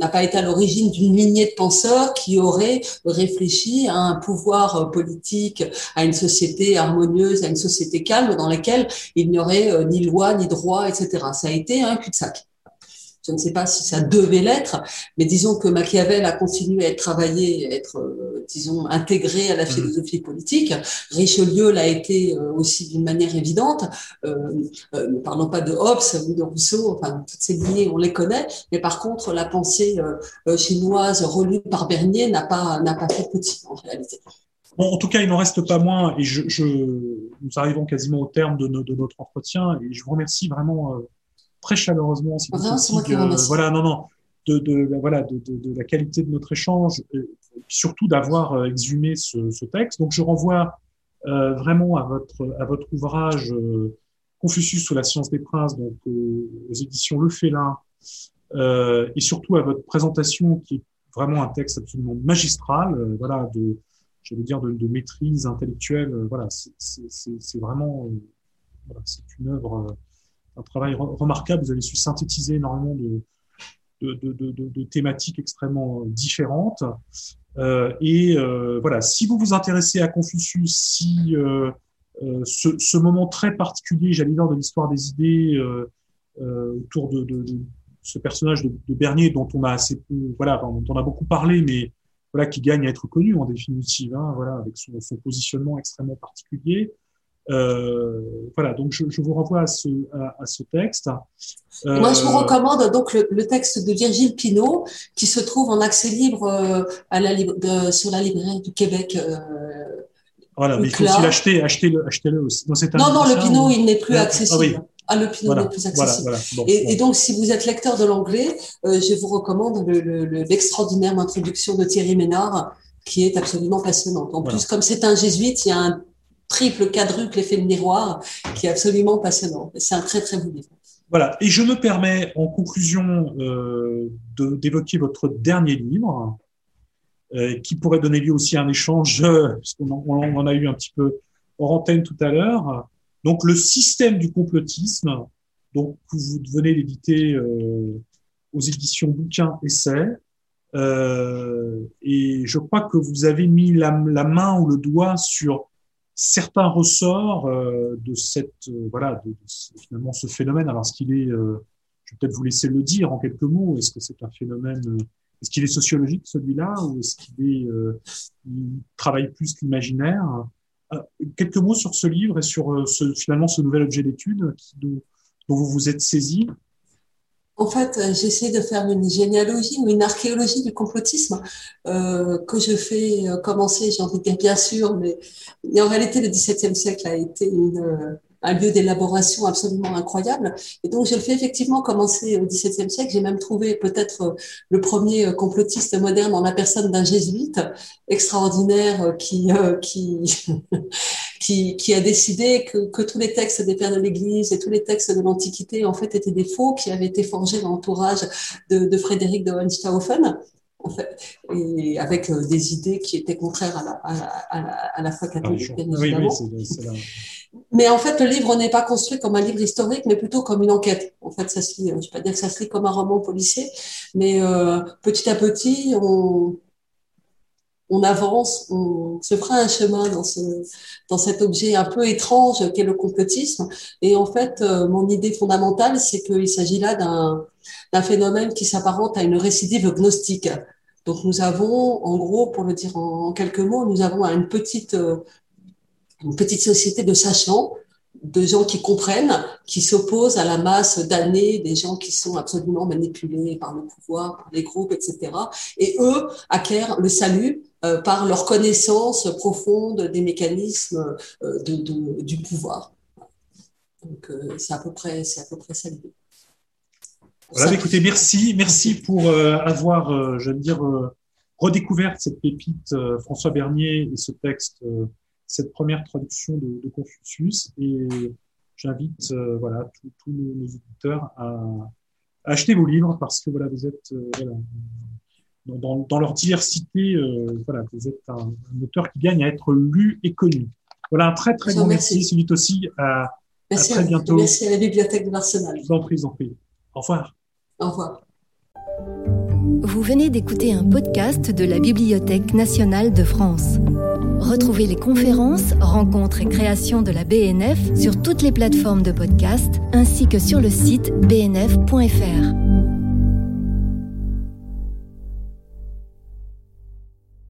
n'a pas été à l'origine d'une lignée de penseurs qui auraient réfléchi à un pouvoir politique, à une société harmonieuse, à une société calme dans laquelle il n'y aurait euh, ni loi, ni droit, etc. Ça a été un cul-de-sac. Je ne sais pas si ça devait l'être, mais disons que Machiavel a continué à être travaillé, à être, euh, disons, intégré à la philosophie mmh. politique. Richelieu l'a été euh, aussi d'une manière évidente. Euh, euh, ne parlons pas de Hobbes ou de Rousseau, enfin, toutes ces lignées, on les connaît. Mais par contre, la pensée euh, chinoise relue par Bernier n'a pas, n'a pas fait petit, en réalité. Bon, en tout cas, il n'en reste pas moins, et je, je, nous arrivons quasiment au terme de, no, de notre entretien, et je vous remercie vraiment très chaleureusement. Si ah, euh, voilà, non, non, de, de, voilà, de, de, de, la qualité de notre échange, et surtout d'avoir euh, exhumé ce, ce, texte. Donc, je renvoie euh, vraiment à votre, à votre ouvrage euh, Confucius sous la science des princes, donc aux éditions Le Félin, euh, et surtout à votre présentation qui est vraiment un texte absolument magistral, voilà, de j'allais dire, de, de, maîtrise intellectuelle. voilà, c'est vraiment, voilà, c'est une œuvre, un travail remarquable. Vous avez su synthétiser énormément de, thématiques extrêmement différentes. Euh, et euh, voilà, si vous vous intéressez à Confucius, si euh, ce, moment très particulier, j'allais dire, de l'histoire des idées autour de, ce personnage de, Bernier dont on a assez peu, voilà, dont on a beaucoup parlé, mais voilà, qui gagne à être connu en définitive, hein, voilà, avec son, positionnement extrêmement particulier. Euh, voilà, donc je, je, vous renvoie à ce, à, à ce texte. Euh, Moi, je vous recommande donc le, le, texte de Virgile Pinault qui se trouve en accès libre euh, à la, de, sur la librairie du Québec. Voilà, mais il faut aussi l'acheter, achetez-le, achetez-le aussi. Non, non, le Pinot, il n'est plus accessible. Ah, oui. Ah, le Pinot n'est plus accessible. Voilà, voilà. Bon, et, bon. et, donc, si vous êtes lecteur de l'anglais, euh, je vous recommande l'extraordinaire le, introduction de Thierry Ménard, qui est absolument passionnante. En voilà. plus, comme c'est un jésuite, il y a un triple, quadruple effet de miroir qui est absolument passionnant. C'est un très, très beau livre. Voilà. Et je me permets, en conclusion, euh, d'évoquer votre dernier livre, euh, qui pourrait donner lieu aussi à un échange, euh, puisqu'on en, a eu un petit peu hors antenne tout à l'heure. Donc, le système du complotisme, donc, vous venez d'éditer euh, aux éditions Bouquin Essai. Euh, et je crois que vous avez mis la main ou le doigt sur certains ressorts euh, de cette euh, voilà de, finalement ce phénomène. Alors est-ce qu'il est, euh, je vais peut-être vous laisser le dire en quelques mots. Est-ce que c'est un phénomène Est-ce qu'il est sociologique celui-là ou est-ce qu'il est, euh, il travaille plus qu'imaginaire Quelques mots sur ce livre et sur ce, finalement ce nouvel objet d'étude dont vous vous êtes saisi. En fait, euh, j'essaie de faire une généalogie ou une archéologie du complotisme euh, que je fais euh, commencer, j'ai envie de dire bien sûr, mais, en réalité, le XVIIe siècle a été un lieu d'élaboration absolument incroyable. Et donc, je le fais effectivement commencer au XVIIe siècle. J'ai même trouvé peut-être le premier complotiste moderne en la personne d'un jésuite extraordinaire euh, qui, qui, a décidé que, que, tous les textes des pères de l'Église et tous les textes de l'Antiquité, en fait, étaient des faux qui avaient été forgés dans l'entourage de, de Frédéric de Hohenstaufen en fait, et avec des idées qui étaient contraires à la, à la, à la, foi catholique, bien évidemment. Oui, oui, c'est, mais en fait, le livre n'est pas construit comme un livre historique, mais plutôt comme une enquête. En fait, ça se lit, je ne vais pas dire que ça se lit comme un roman policier, mais euh, petit à petit, on, on avance, on se fera un chemin dans, ce, dans cet objet un peu étrange qu'est le complotisme. Et en fait, euh, mon idée fondamentale, c'est qu'il s'agit là d'un phénomène qui s'apparente à une récidive gnostique. Donc nous avons, en gros, pour le dire en quelques mots, nous avons une petite euh, une petite société de sachants, de gens qui comprennent, qui s'opposent à la masse d'années, des gens qui sont absolument manipulés par le pouvoir, par les groupes, etc. Et eux acquièrent le salut par leur connaissance profonde des mécanismes euh, du pouvoir. Donc euh, c'est à peu près, c'est à peu près ça l'idée. Voilà, écoutez, merci, merci pour euh, avoir, euh, je veux dire, redécouvert cette pépite François Bernier et ce texte cette première traduction de, Confucius et j'invite euh, voilà tous nos, auditeurs à, acheter vos livres parce que voilà vous êtes euh, dans, dans, leur diversité euh, voilà vous êtes un, un, auteur qui gagne à être lu et connu. Voilà un très très grand merci. merci. Celui aussi à, merci à très bientôt. Merci à la bibliothèque de l'Arsenal. Je vous en prie, je vous en prie. Au revoir. Au revoir. Vous venez d'écouter un podcast de la Bibliothèque nationale de France. Retrouvez les conférences, rencontres et créations de la BNF sur toutes les plateformes de podcast ainsi que sur le site bnf.fr.